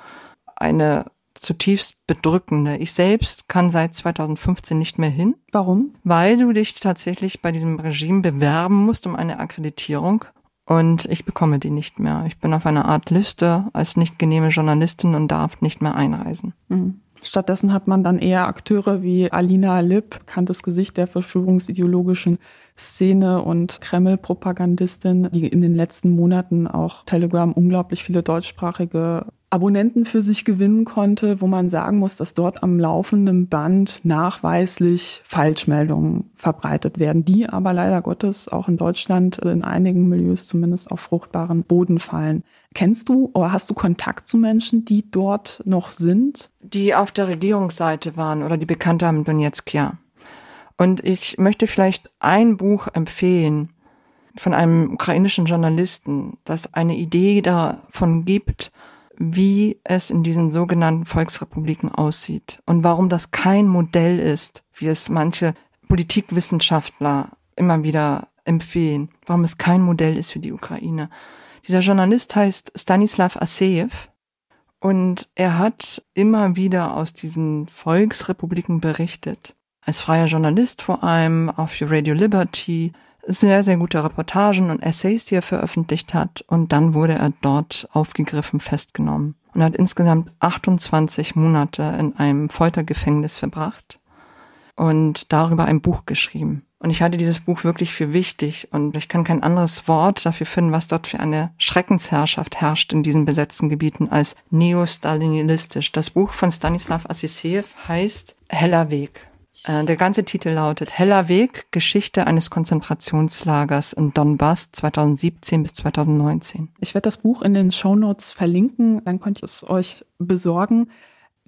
eine zutiefst bedrückende. Ich selbst kann seit 2015 nicht mehr hin. Warum? Weil du dich tatsächlich bei diesem Regime bewerben musst um eine Akkreditierung und ich bekomme die nicht mehr. Ich bin auf einer Art Liste als nicht genehme Journalistin und darf nicht mehr einreisen. Mhm. Stattdessen hat man dann eher Akteure wie Alina Lipp, bekanntes Gesicht der verschwörungsideologischen Szene und Kreml-Propagandistin, die in den letzten Monaten auch Telegram unglaublich viele deutschsprachige Abonnenten für sich gewinnen konnte, wo man sagen muss, dass dort am laufenden Band nachweislich Falschmeldungen verbreitet werden, die aber leider Gottes auch in Deutschland in einigen Milieus zumindest auf fruchtbaren Boden fallen. Kennst du oder hast du Kontakt zu Menschen, die dort noch sind? Die auf der Regierungsseite waren oder die Bekannte haben Donetsk, ja. Und ich möchte vielleicht ein Buch empfehlen von einem ukrainischen Journalisten, das eine Idee davon gibt, wie es in diesen sogenannten Volksrepubliken aussieht und warum das kein Modell ist, wie es manche Politikwissenschaftler immer wieder empfehlen, warum es kein Modell ist für die Ukraine. Dieser Journalist heißt Stanislav Aseev und er hat immer wieder aus diesen Volksrepubliken berichtet. Als freier Journalist vor allem, für Radio Liberty, sehr, sehr gute Reportagen und Essays, die er veröffentlicht hat. Und dann wurde er dort aufgegriffen, festgenommen und hat insgesamt 28 Monate in einem Foltergefängnis verbracht und darüber ein Buch geschrieben. Und ich halte dieses Buch wirklich für wichtig und ich kann kein anderes Wort dafür finden, was dort für eine Schreckensherrschaft herrscht in diesen besetzten Gebieten als neostalinistisch. Das Buch von Stanislav Assisiev heißt Heller Weg. Äh, der ganze Titel lautet Heller Weg, Geschichte eines Konzentrationslagers in Donbass 2017 bis 2019. Ich werde das Buch in den Show Notes verlinken, dann könnt ihr es euch besorgen.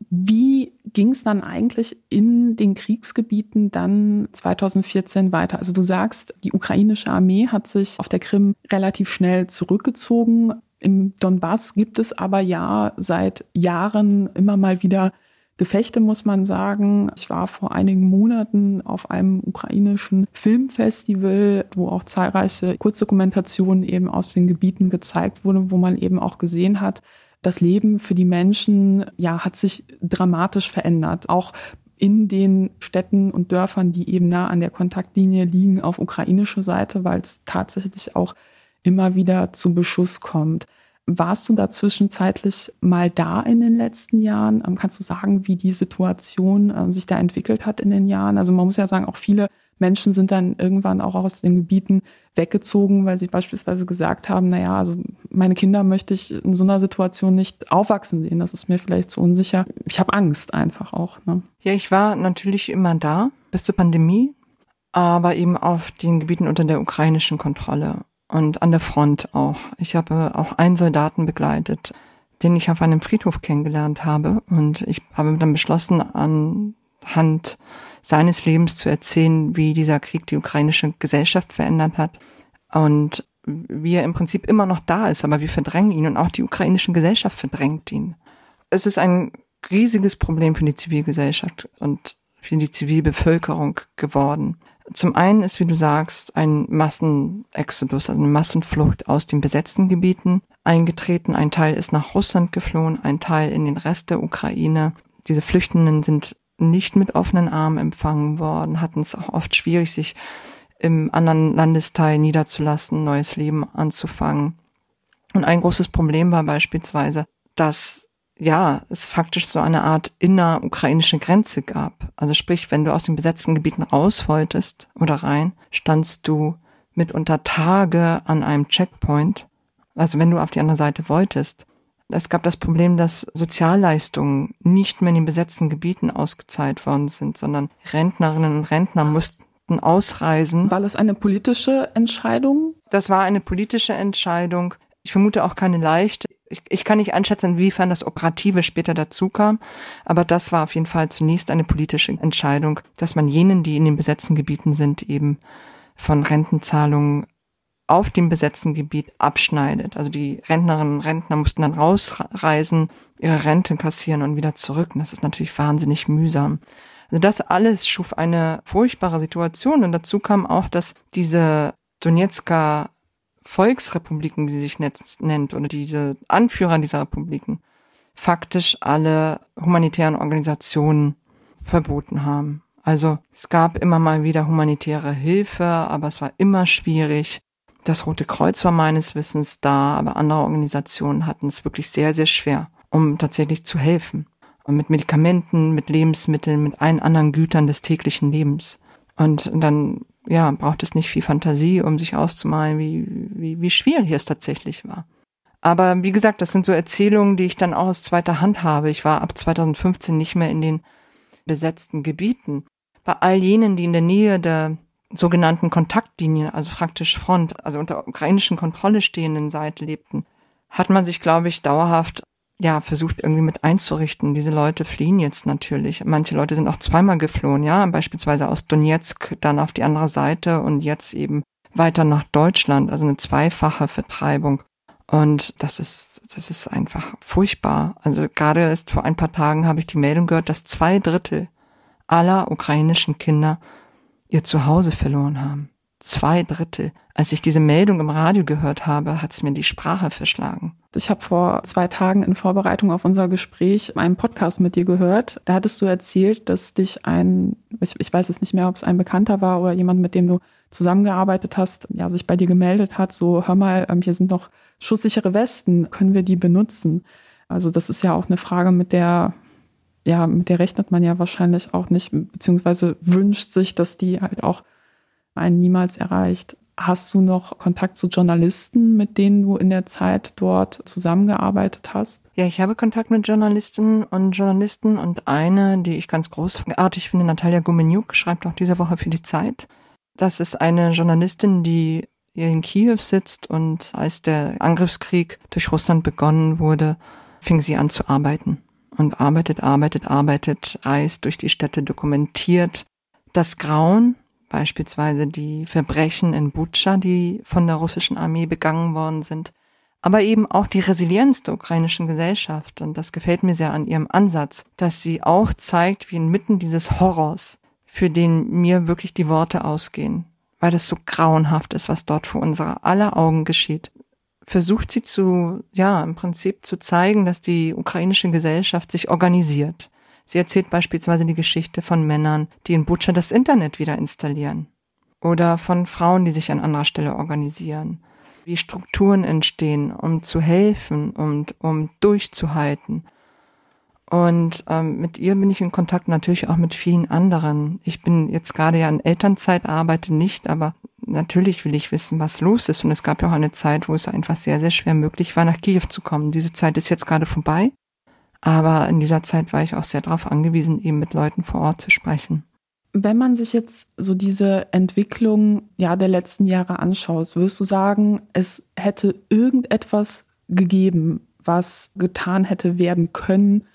Wie ging es dann eigentlich in den Kriegsgebieten dann 2014 weiter? Also du sagst, die ukrainische Armee hat sich auf der Krim relativ schnell zurückgezogen. Im Donbass gibt es aber ja seit Jahren immer mal wieder Gefechte, muss man sagen. Ich war vor einigen Monaten auf einem ukrainischen Filmfestival, wo auch zahlreiche Kurzdokumentationen eben aus den Gebieten gezeigt wurden, wo man eben auch gesehen hat, das Leben für die Menschen, ja, hat sich dramatisch verändert. Auch in den Städten und Dörfern, die eben nah an der Kontaktlinie liegen, auf ukrainischer Seite, weil es tatsächlich auch immer wieder zu Beschuss kommt. Warst du da zwischenzeitlich mal da in den letzten Jahren? Ähm, kannst du sagen, wie die Situation äh, sich da entwickelt hat in den Jahren? Also man muss ja sagen, auch viele Menschen sind dann irgendwann auch aus den Gebieten weggezogen, weil sie beispielsweise gesagt haben, na ja, also meine Kinder möchte ich in so einer Situation nicht aufwachsen sehen. Das ist mir vielleicht zu unsicher. Ich habe Angst einfach auch. Ne? Ja, ich war natürlich immer da bis zur Pandemie, aber eben auf den Gebieten unter der ukrainischen Kontrolle und an der Front auch. Ich habe auch einen Soldaten begleitet, den ich auf einem Friedhof kennengelernt habe und ich habe dann beschlossen, anhand seines Lebens zu erzählen, wie dieser Krieg die ukrainische Gesellschaft verändert hat und wie er im Prinzip immer noch da ist, aber wir verdrängen ihn und auch die ukrainische Gesellschaft verdrängt ihn. Es ist ein riesiges Problem für die Zivilgesellschaft und für die Zivilbevölkerung geworden. Zum einen ist, wie du sagst, ein Massenexodus, also eine Massenflucht aus den besetzten Gebieten eingetreten. Ein Teil ist nach Russland geflohen, ein Teil in den Rest der Ukraine. Diese Flüchtenden sind nicht mit offenen Armen empfangen worden, hatten es auch oft schwierig, sich im anderen Landesteil niederzulassen, neues Leben anzufangen. Und ein großes Problem war beispielsweise, dass ja, es faktisch so eine Art innerukrainische Grenze gab. Also sprich, wenn du aus den besetzten Gebieten raus wolltest oder rein, standst du mitunter Tage an einem Checkpoint. Also wenn du auf die andere Seite wolltest. Es gab das Problem, dass Sozialleistungen nicht mehr in den besetzten Gebieten ausgezahlt worden sind, sondern Rentnerinnen und Rentner mussten ausreisen. War das eine politische Entscheidung? Das war eine politische Entscheidung. Ich vermute auch keine leichte ich, ich kann nicht einschätzen, inwiefern das Operative später dazu kam, aber das war auf jeden Fall zunächst eine politische Entscheidung, dass man jenen, die in den besetzten Gebieten sind, eben von Rentenzahlungen auf dem besetzten Gebiet abschneidet. Also die Rentnerinnen und Rentner mussten dann rausreisen, ihre Rente kassieren und wieder zurück. Und das ist natürlich wahnsinnig mühsam. Also das alles schuf eine furchtbare Situation. Und dazu kam auch, dass diese Donetsker Volksrepubliken, wie sie sich nennt, oder diese Anführer dieser Republiken, faktisch alle humanitären Organisationen verboten haben. Also es gab immer mal wieder humanitäre Hilfe, aber es war immer schwierig. Das Rote Kreuz war meines Wissens da, aber andere Organisationen hatten es wirklich sehr, sehr schwer, um tatsächlich zu helfen. Und mit Medikamenten, mit Lebensmitteln, mit allen anderen Gütern des täglichen Lebens. Und dann ja, braucht es nicht viel Fantasie, um sich auszumalen, wie, wie, wie schwierig es tatsächlich war. Aber wie gesagt, das sind so Erzählungen, die ich dann auch aus zweiter Hand habe. Ich war ab 2015 nicht mehr in den besetzten Gebieten. Bei all jenen, die in der Nähe der sogenannten Kontaktlinien, also praktisch Front, also unter ukrainischen Kontrolle stehenden Seite lebten, hat man sich, glaube ich, dauerhaft ja, versucht irgendwie mit einzurichten. Diese Leute fliehen jetzt natürlich. Manche Leute sind auch zweimal geflohen, ja, beispielsweise aus Donetsk dann auf die andere Seite und jetzt eben weiter nach Deutschland, also eine zweifache Vertreibung. Und das ist, das ist einfach furchtbar. Also gerade erst vor ein paar Tagen habe ich die Meldung gehört, dass zwei Drittel aller ukrainischen Kinder ihr Zuhause verloren haben. Zwei Drittel. Als ich diese Meldung im Radio gehört habe, hat es mir die Sprache verschlagen. Ich habe vor zwei Tagen in Vorbereitung auf unser Gespräch einen Podcast mit dir gehört. Da hattest du erzählt, dass dich ein, ich, ich weiß es nicht mehr, ob es ein Bekannter war oder jemand, mit dem du zusammengearbeitet hast, ja, sich bei dir gemeldet hat, so, hör mal, ähm, hier sind noch schusssichere Westen, können wir die benutzen? Also das ist ja auch eine Frage, mit der, ja, mit der rechnet man ja wahrscheinlich auch nicht, beziehungsweise wünscht sich, dass die halt auch einen niemals erreicht. Hast du noch Kontakt zu Journalisten, mit denen du in der Zeit dort zusammengearbeitet hast? Ja, ich habe Kontakt mit Journalistinnen und Journalisten und eine, die ich ganz großartig finde, Natalia Gumeniuk, schreibt auch diese Woche für die Zeit. Das ist eine Journalistin, die hier in Kiew sitzt und als der Angriffskrieg durch Russland begonnen wurde, fing sie an zu arbeiten und arbeitet, arbeitet, arbeitet, reist durch die Städte, dokumentiert das Grauen, beispielsweise die Verbrechen in Butscha, die von der russischen Armee begangen worden sind, aber eben auch die Resilienz der ukrainischen Gesellschaft. Und das gefällt mir sehr an ihrem Ansatz, dass sie auch zeigt, wie inmitten dieses Horrors, für den mir wirklich die Worte ausgehen, weil es so grauenhaft ist, was dort vor unserer aller Augen geschieht, versucht sie zu, ja, im Prinzip zu zeigen, dass die ukrainische Gesellschaft sich organisiert, Sie erzählt beispielsweise die Geschichte von Männern, die in Butcher das Internet wieder installieren. Oder von Frauen, die sich an anderer Stelle organisieren. Wie Strukturen entstehen, um zu helfen und um durchzuhalten. Und ähm, mit ihr bin ich in Kontakt natürlich auch mit vielen anderen. Ich bin jetzt gerade ja in Elternzeit, arbeite nicht, aber natürlich will ich wissen, was los ist. Und es gab ja auch eine Zeit, wo es einfach sehr, sehr schwer möglich war, nach Kiew zu kommen. Diese Zeit ist jetzt gerade vorbei. Aber in dieser Zeit war ich auch sehr darauf angewiesen, eben mit Leuten vor Ort zu sprechen. Wenn man sich jetzt so diese Entwicklung ja der letzten Jahre anschaut, würdest du sagen, es hätte irgendetwas gegeben, was getan hätte werden können,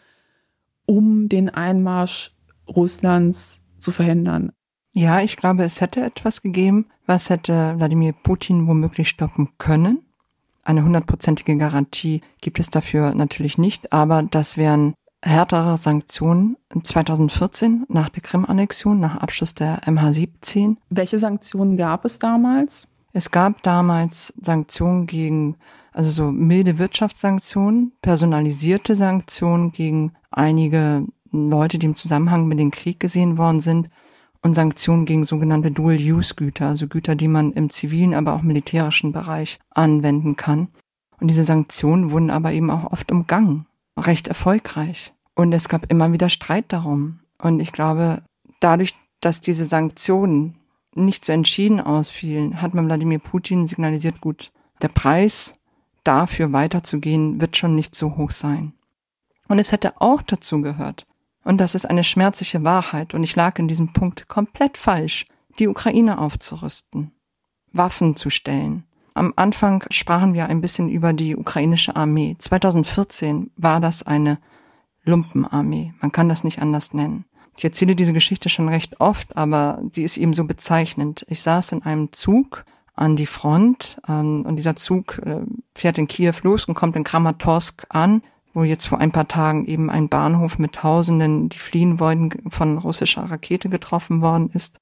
um den Einmarsch Russlands zu verhindern? Ja, ich glaube, es hätte etwas gegeben, was hätte Wladimir Putin womöglich stoppen können. Eine hundertprozentige Garantie gibt es dafür natürlich nicht, aber das wären härtere Sanktionen 2014 nach der Krim-Annexion, nach Abschluss der MH17. Welche Sanktionen gab es damals? Es gab damals Sanktionen gegen, also so milde Wirtschaftssanktionen, personalisierte Sanktionen gegen einige Leute, die im Zusammenhang mit dem Krieg gesehen worden sind und Sanktionen gegen sogenannte Dual-Use-Güter, also Güter, die man im zivilen, aber auch militärischen Bereich anwenden kann. Und diese Sanktionen wurden aber eben auch oft umgangen, recht erfolgreich. Und es gab immer wieder Streit darum. Und ich glaube, dadurch, dass diese Sanktionen nicht so entschieden ausfielen, hat man Wladimir Putin signalisiert, gut, der Preis dafür weiterzugehen wird schon nicht so hoch sein. Und es hätte auch dazu gehört, und das ist eine schmerzliche Wahrheit, und ich lag in diesem Punkt komplett falsch, die Ukraine aufzurüsten, Waffen zu stellen. Am Anfang sprachen wir ein bisschen über die ukrainische Armee. 2014 war das eine Lumpenarmee. Man kann das nicht anders nennen. Ich erzähle diese Geschichte schon recht oft, aber sie ist eben so bezeichnend. Ich saß in einem Zug an die Front ähm, und dieser Zug äh, fährt in Kiew los und kommt in Kramatorsk an wo jetzt vor ein paar Tagen eben ein Bahnhof mit Tausenden, die fliehen wollten, von russischer Rakete getroffen worden ist.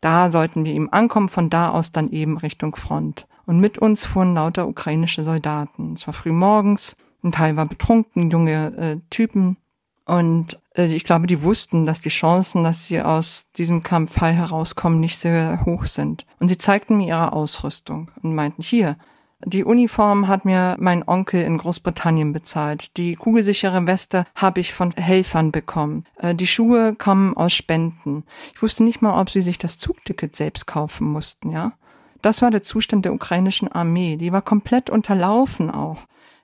Da sollten wir eben ankommen, von da aus dann eben Richtung Front. Und mit uns fuhren lauter ukrainische Soldaten. Es war früh morgens, ein Teil war betrunken, junge äh, Typen. Und äh, ich glaube, die wussten, dass die Chancen, dass sie aus diesem Kampf heil herauskommen, nicht sehr hoch sind. Und sie zeigten mir ihre Ausrüstung und meinten, hier, die Uniform hat mir mein Onkel in Großbritannien bezahlt. Die kugelsichere Weste habe ich von Helfern bekommen. Äh, die Schuhe kommen aus Spenden. Ich wusste nicht mal, ob sie sich das Zugticket selbst kaufen mussten, ja. Das war der Zustand der ukrainischen Armee. Die war komplett unterlaufen auch.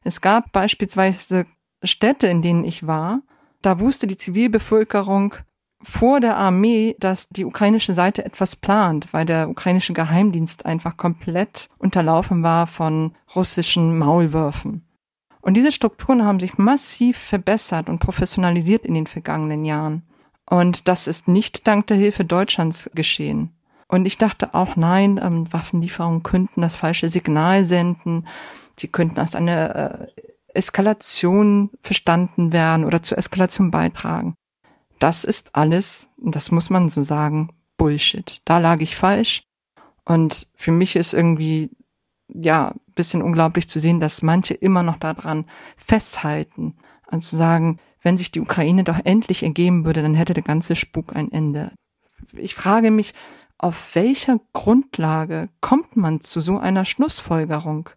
Es gab beispielsweise Städte, in denen ich war, da wusste die Zivilbevölkerung, vor der Armee, dass die ukrainische Seite etwas plant, weil der ukrainische Geheimdienst einfach komplett unterlaufen war von russischen Maulwürfen. Und diese Strukturen haben sich massiv verbessert und professionalisiert in den vergangenen Jahren. Und das ist nicht dank der Hilfe Deutschlands geschehen. Und ich dachte auch, nein, ähm, Waffenlieferungen könnten das falsche Signal senden. sie könnten als eine äh, Eskalation verstanden werden oder zur Eskalation beitragen. Das ist alles, das muss man so sagen, Bullshit. Da lag ich falsch. Und für mich ist irgendwie, ja, bisschen unglaublich zu sehen, dass manche immer noch daran festhalten. Und zu sagen, wenn sich die Ukraine doch endlich ergeben würde, dann hätte der ganze Spuk ein Ende. Ich frage mich, auf welcher Grundlage kommt man zu so einer Schlussfolgerung?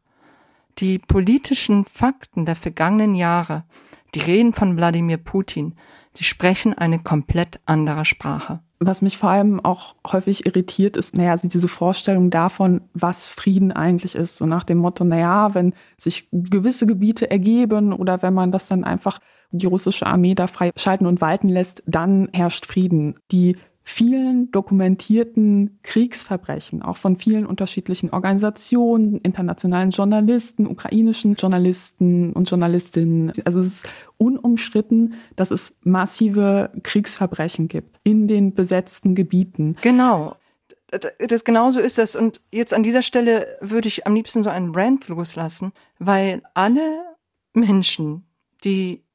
Die politischen Fakten der vergangenen Jahre, die Reden von Wladimir Putin, sie sprechen eine komplett andere Sprache. Was mich vor allem auch häufig irritiert, ist, naja, also diese Vorstellung davon, was Frieden eigentlich ist. So nach dem Motto, naja, wenn sich gewisse Gebiete ergeben oder wenn man das dann einfach die russische Armee da frei schalten und walten lässt, dann herrscht Frieden. Die vielen dokumentierten Kriegsverbrechen, auch von vielen unterschiedlichen Organisationen, internationalen Journalisten, ukrainischen Journalisten und Journalistinnen. Also es ist unumstritten, dass es massive Kriegsverbrechen gibt in den besetzten Gebieten. Genau. Das genauso ist es. Und jetzt an dieser Stelle würde ich am liebsten so einen Rant loslassen, weil alle Menschen, die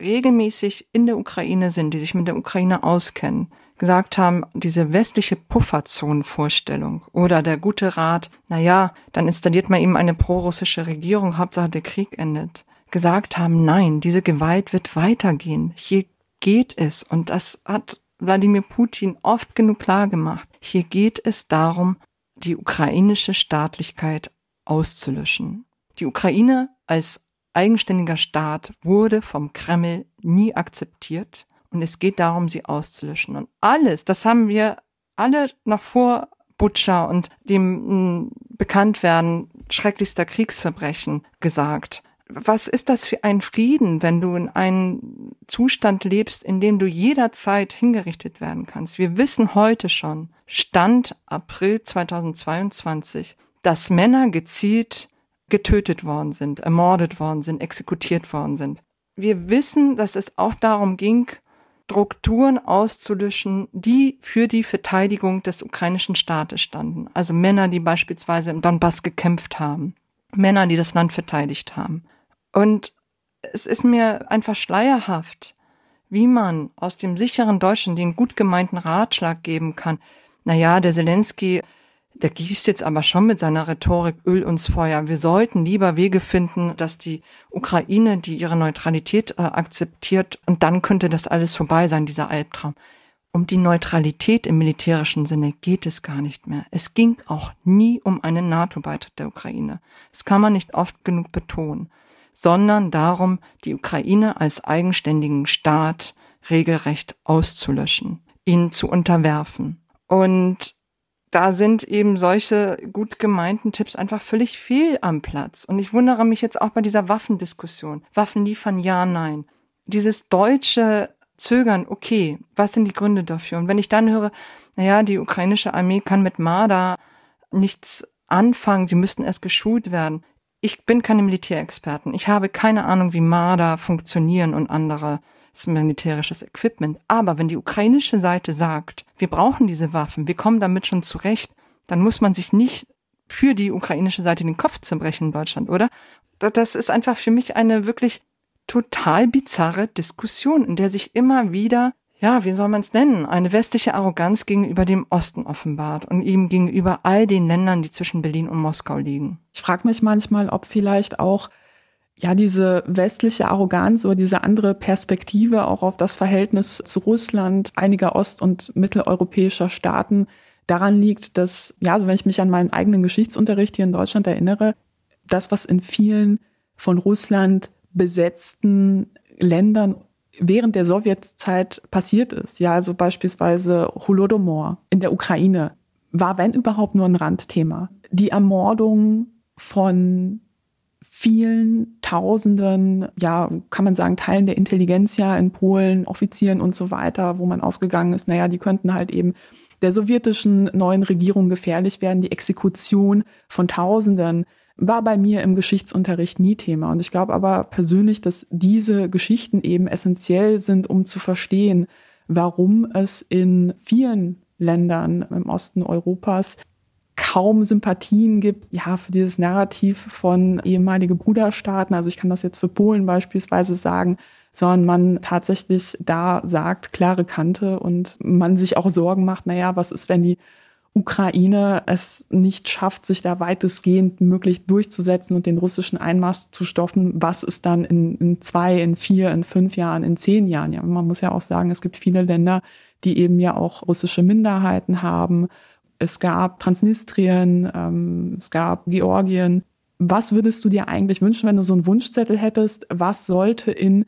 regelmäßig in der Ukraine sind, die sich mit der Ukraine auskennen, gesagt haben, diese westliche Pufferzonenvorstellung oder der gute Rat, na ja, dann installiert man eben eine prorussische Regierung, Hauptsache der Krieg endet, gesagt haben, nein, diese Gewalt wird weitergehen. Hier geht es, und das hat Wladimir Putin oft genug klar gemacht, hier geht es darum, die ukrainische Staatlichkeit auszulöschen. Die Ukraine als eigenständiger Staat wurde vom Kreml nie akzeptiert und es geht darum, sie auszulöschen. Und alles, das haben wir alle noch vor Butcher und dem Bekanntwerden schrecklichster Kriegsverbrechen gesagt. Was ist das für ein Frieden, wenn du in einem Zustand lebst, in dem du jederzeit hingerichtet werden kannst? Wir wissen heute schon, Stand April 2022, dass Männer gezielt getötet worden sind, ermordet worden sind, exekutiert worden sind. Wir wissen, dass es auch darum ging, Strukturen auszulöschen, die für die Verteidigung des ukrainischen Staates standen. Also Männer, die beispielsweise im Donbass gekämpft haben. Männer, die das Land verteidigt haben. Und es ist mir einfach schleierhaft, wie man aus dem sicheren Deutschland den gut gemeinten Ratschlag geben kann. Naja, der Zelensky der gießt jetzt aber schon mit seiner Rhetorik Öl ins Feuer. Wir sollten lieber Wege finden, dass die Ukraine, die ihre Neutralität äh, akzeptiert, und dann könnte das alles vorbei sein, dieser Albtraum. Um die Neutralität im militärischen Sinne geht es gar nicht mehr. Es ging auch nie um einen NATO-Beitritt der Ukraine. Das kann man nicht oft genug betonen, sondern darum, die Ukraine als eigenständigen Staat regelrecht auszulöschen, ihn zu unterwerfen. Und da sind eben solche gut gemeinten Tipps einfach völlig fehl am Platz. Und ich wundere mich jetzt auch bei dieser Waffendiskussion. Waffen liefern, ja, nein. Dieses deutsche Zögern, okay, was sind die Gründe dafür? Und wenn ich dann höre, naja, die ukrainische Armee kann mit Marder nichts anfangen, sie müssten erst geschult werden. Ich bin keine Militärexperten. Ich habe keine Ahnung, wie Marder funktionieren und andere militärisches Equipment. Aber wenn die ukrainische Seite sagt, wir brauchen diese Waffen, wir kommen damit schon zurecht, dann muss man sich nicht für die ukrainische Seite den Kopf zerbrechen in Deutschland, oder? Das ist einfach für mich eine wirklich total bizarre Diskussion, in der sich immer wieder, ja, wie soll man es nennen, eine westliche Arroganz gegenüber dem Osten offenbart und ihm gegenüber all den Ländern, die zwischen Berlin und Moskau liegen. Ich frage mich manchmal, ob vielleicht auch ja, diese westliche Arroganz oder diese andere Perspektive auch auf das Verhältnis zu Russland einiger ost- und mitteleuropäischer Staaten daran liegt, dass, ja, also wenn ich mich an meinen eigenen Geschichtsunterricht hier in Deutschland erinnere, das, was in vielen von Russland besetzten Ländern während der Sowjetzeit passiert ist, ja, also beispielsweise Holodomor in der Ukraine, war, wenn überhaupt, nur ein Randthema. Die Ermordung von vielen Tausenden, ja, kann man sagen, Teilen der Intelligenz ja in Polen, Offizieren und so weiter, wo man ausgegangen ist, naja, die könnten halt eben der sowjetischen neuen Regierung gefährlich werden. Die Exekution von Tausenden war bei mir im Geschichtsunterricht nie Thema. Und ich glaube aber persönlich, dass diese Geschichten eben essentiell sind, um zu verstehen, warum es in vielen Ländern im Osten Europas kaum Sympathien gibt, ja, für dieses Narrativ von ehemalige Bruderstaaten. Also ich kann das jetzt für Polen beispielsweise sagen, sondern man tatsächlich da sagt, klare Kante und man sich auch Sorgen macht, naja, was ist, wenn die Ukraine es nicht schafft, sich da weitestgehend möglich durchzusetzen und den russischen Einmarsch zu stoppen, was ist dann in, in zwei, in vier, in fünf Jahren, in zehn Jahren? Ja, man muss ja auch sagen, es gibt viele Länder, die eben ja auch russische Minderheiten haben. Es gab Transnistrien, ähm, es gab Georgien. Was würdest du dir eigentlich wünschen, wenn du so einen Wunschzettel hättest? Was sollte in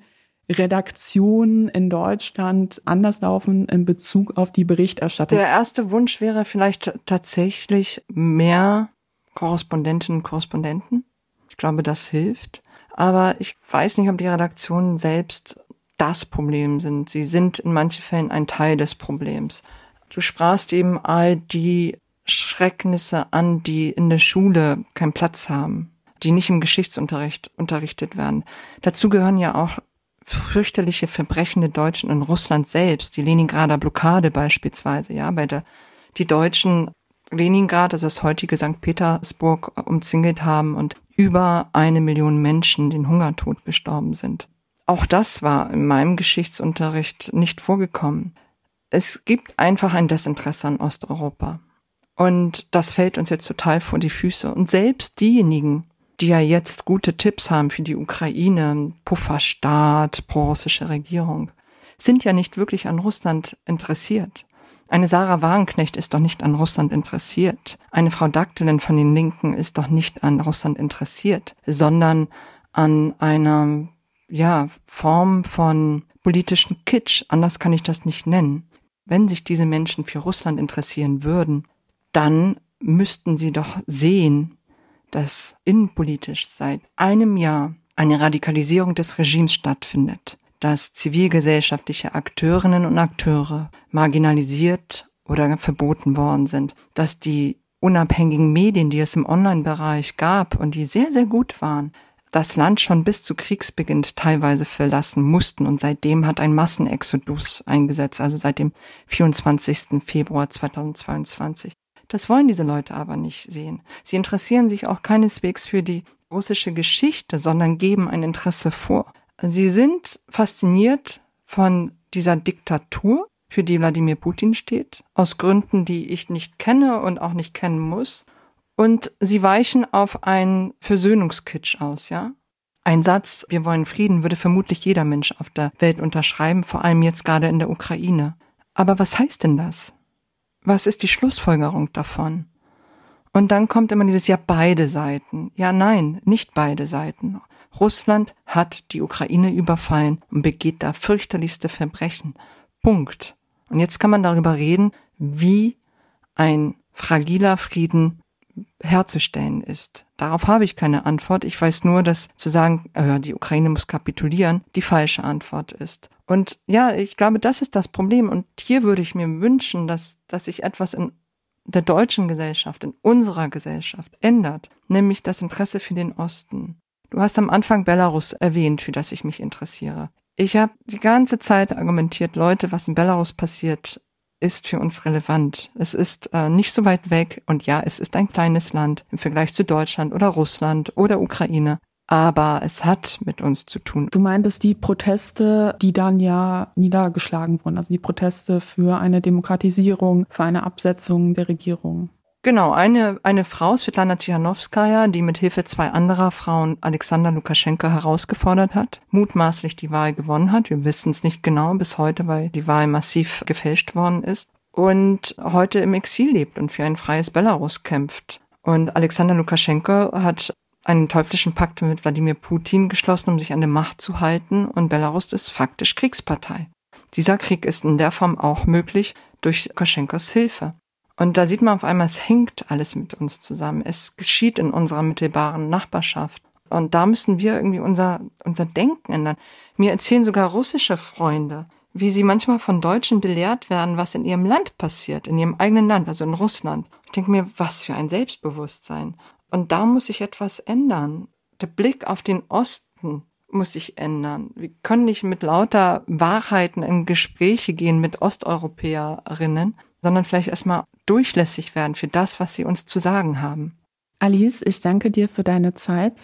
Redaktionen in Deutschland anders laufen in Bezug auf die Berichterstattung? Der erste Wunsch wäre vielleicht tatsächlich mehr Korrespondentinnen und Korrespondenten. Ich glaube, das hilft. Aber ich weiß nicht, ob die Redaktionen selbst das Problem sind. Sie sind in manchen Fällen ein Teil des Problems. Du sprachst eben all die Schrecknisse an, die in der Schule keinen Platz haben, die nicht im Geschichtsunterricht unterrichtet werden. Dazu gehören ja auch fürchterliche Verbrechen der Deutschen in Russland selbst, die Leningrader Blockade beispielsweise, ja, bei der die Deutschen Leningrad, also das heutige St. Petersburg, umzingelt haben und über eine Million Menschen den Hungertod gestorben sind. Auch das war in meinem Geschichtsunterricht nicht vorgekommen. Es gibt einfach ein Desinteresse an Osteuropa. Und das fällt uns jetzt total vor die Füße. Und selbst diejenigen, die ja jetzt gute Tipps haben für die Ukraine, Pufferstaat, prorussische Regierung, sind ja nicht wirklich an Russland interessiert. Eine Sarah Wagenknecht ist doch nicht an Russland interessiert. Eine Frau Daktelin von den Linken ist doch nicht an Russland interessiert, sondern an einer, ja, Form von politischen Kitsch. Anders kann ich das nicht nennen. Wenn sich diese Menschen für Russland interessieren würden, dann müssten sie doch sehen, dass innenpolitisch seit einem Jahr eine Radikalisierung des Regimes stattfindet, dass zivilgesellschaftliche Akteurinnen und Akteure marginalisiert oder verboten worden sind, dass die unabhängigen Medien, die es im Online-Bereich gab und die sehr, sehr gut waren, das Land schon bis zu Kriegsbeginn teilweise verlassen mussten und seitdem hat ein Massenexodus eingesetzt, also seit dem 24. Februar 2022. Das wollen diese Leute aber nicht sehen. Sie interessieren sich auch keineswegs für die russische Geschichte, sondern geben ein Interesse vor. Sie sind fasziniert von dieser Diktatur, für die Wladimir Putin steht, aus Gründen, die ich nicht kenne und auch nicht kennen muss. Und sie weichen auf einen Versöhnungskitsch aus, ja? Ein Satz, wir wollen Frieden, würde vermutlich jeder Mensch auf der Welt unterschreiben, vor allem jetzt gerade in der Ukraine. Aber was heißt denn das? Was ist die Schlussfolgerung davon? Und dann kommt immer dieses Ja, beide Seiten. Ja, nein, nicht beide Seiten. Russland hat die Ukraine überfallen und begeht da fürchterlichste Verbrechen. Punkt. Und jetzt kann man darüber reden, wie ein fragiler Frieden herzustellen ist. Darauf habe ich keine Antwort. Ich weiß nur, dass zu sagen, äh, die Ukraine muss kapitulieren, die falsche Antwort ist. Und ja, ich glaube, das ist das Problem. Und hier würde ich mir wünschen, dass, dass sich etwas in der deutschen Gesellschaft, in unserer Gesellschaft ändert, nämlich das Interesse für den Osten. Du hast am Anfang Belarus erwähnt, für das ich mich interessiere. Ich habe die ganze Zeit argumentiert, Leute, was in Belarus passiert, ist für uns relevant. Es ist äh, nicht so weit weg und ja, es ist ein kleines Land im Vergleich zu Deutschland oder Russland oder Ukraine aber es hat mit uns zu tun. Du meintest die Proteste, die dann ja niedergeschlagen wurden, also die Proteste für eine Demokratisierung, für eine Absetzung der Regierung. Genau, eine, eine Frau, Svetlana Tsikhanowskaja, die mit Hilfe zwei anderer Frauen Alexander Lukaschenko herausgefordert hat, mutmaßlich die Wahl gewonnen hat. Wir wissen es nicht genau bis heute, weil die Wahl massiv gefälscht worden ist und heute im Exil lebt und für ein freies Belarus kämpft. Und Alexander Lukaschenko hat einen teuflischen Pakt mit Wladimir Putin geschlossen, um sich an der Macht zu halten, und Belarus ist faktisch Kriegspartei. Dieser Krieg ist in der Form auch möglich durch Lukaschenkos Hilfe. Und da sieht man auf einmal, es hängt alles mit uns zusammen. Es geschieht in unserer mittelbaren Nachbarschaft. Und da müssen wir irgendwie unser, unser Denken ändern. Mir erzählen sogar russische Freunde, wie sie manchmal von Deutschen belehrt werden, was in ihrem Land passiert, in ihrem eigenen Land, also in Russland. Ich denke mir, was für ein Selbstbewusstsein. Und da muss sich etwas ändern. Der Blick auf den Osten muss sich ändern. Wir können nicht mit lauter Wahrheiten in Gespräche gehen mit Osteuropäerinnen, sondern vielleicht erstmal durchlässig werden für das, was sie uns zu sagen haben. Alice, ich danke dir für deine Zeit.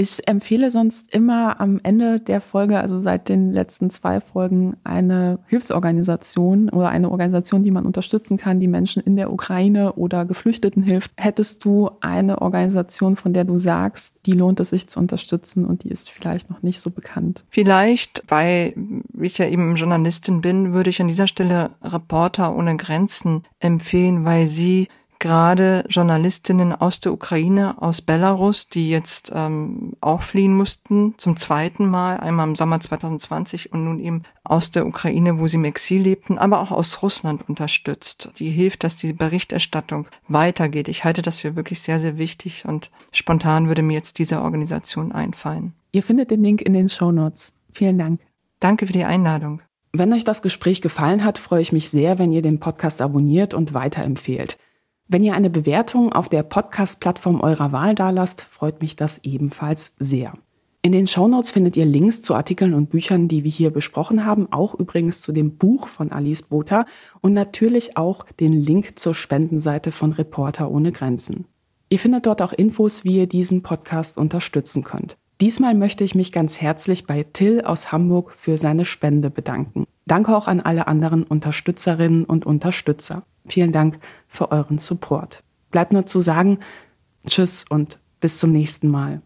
Ich empfehle sonst immer am Ende der Folge, also seit den letzten zwei Folgen, eine Hilfsorganisation oder eine Organisation, die man unterstützen kann, die Menschen in der Ukraine oder Geflüchteten hilft. Hättest du eine Organisation, von der du sagst, die lohnt es sich zu unterstützen und die ist vielleicht noch nicht so bekannt? Vielleicht, weil ich ja eben Journalistin bin, würde ich an dieser Stelle Reporter ohne Grenzen empfehlen, weil sie gerade Journalistinnen aus der Ukraine, aus Belarus, die jetzt ähm, auch fliehen mussten, zum zweiten Mal, einmal im Sommer 2020 und nun eben aus der Ukraine, wo sie im Exil lebten, aber auch aus Russland unterstützt. Die hilft, dass die Berichterstattung weitergeht. Ich halte das für wirklich sehr, sehr wichtig und spontan würde mir jetzt diese Organisation einfallen. Ihr findet den Link in den Show Notes. Vielen Dank. Danke für die Einladung. Wenn euch das Gespräch gefallen hat, freue ich mich sehr, wenn ihr den Podcast abonniert und weiterempfehlt. Wenn ihr eine Bewertung auf der Podcast-Plattform eurer Wahl dalasst, freut mich das ebenfalls sehr. In den Shownotes findet ihr Links zu Artikeln und Büchern, die wir hier besprochen haben, auch übrigens zu dem Buch von Alice Botha und natürlich auch den Link zur Spendenseite von Reporter ohne Grenzen. Ihr findet dort auch Infos, wie ihr diesen Podcast unterstützen könnt. Diesmal möchte ich mich ganz herzlich bei Till aus Hamburg für seine Spende bedanken. Danke auch an alle anderen Unterstützerinnen und Unterstützer. Vielen Dank für euren Support. Bleibt nur zu sagen, tschüss und bis zum nächsten Mal.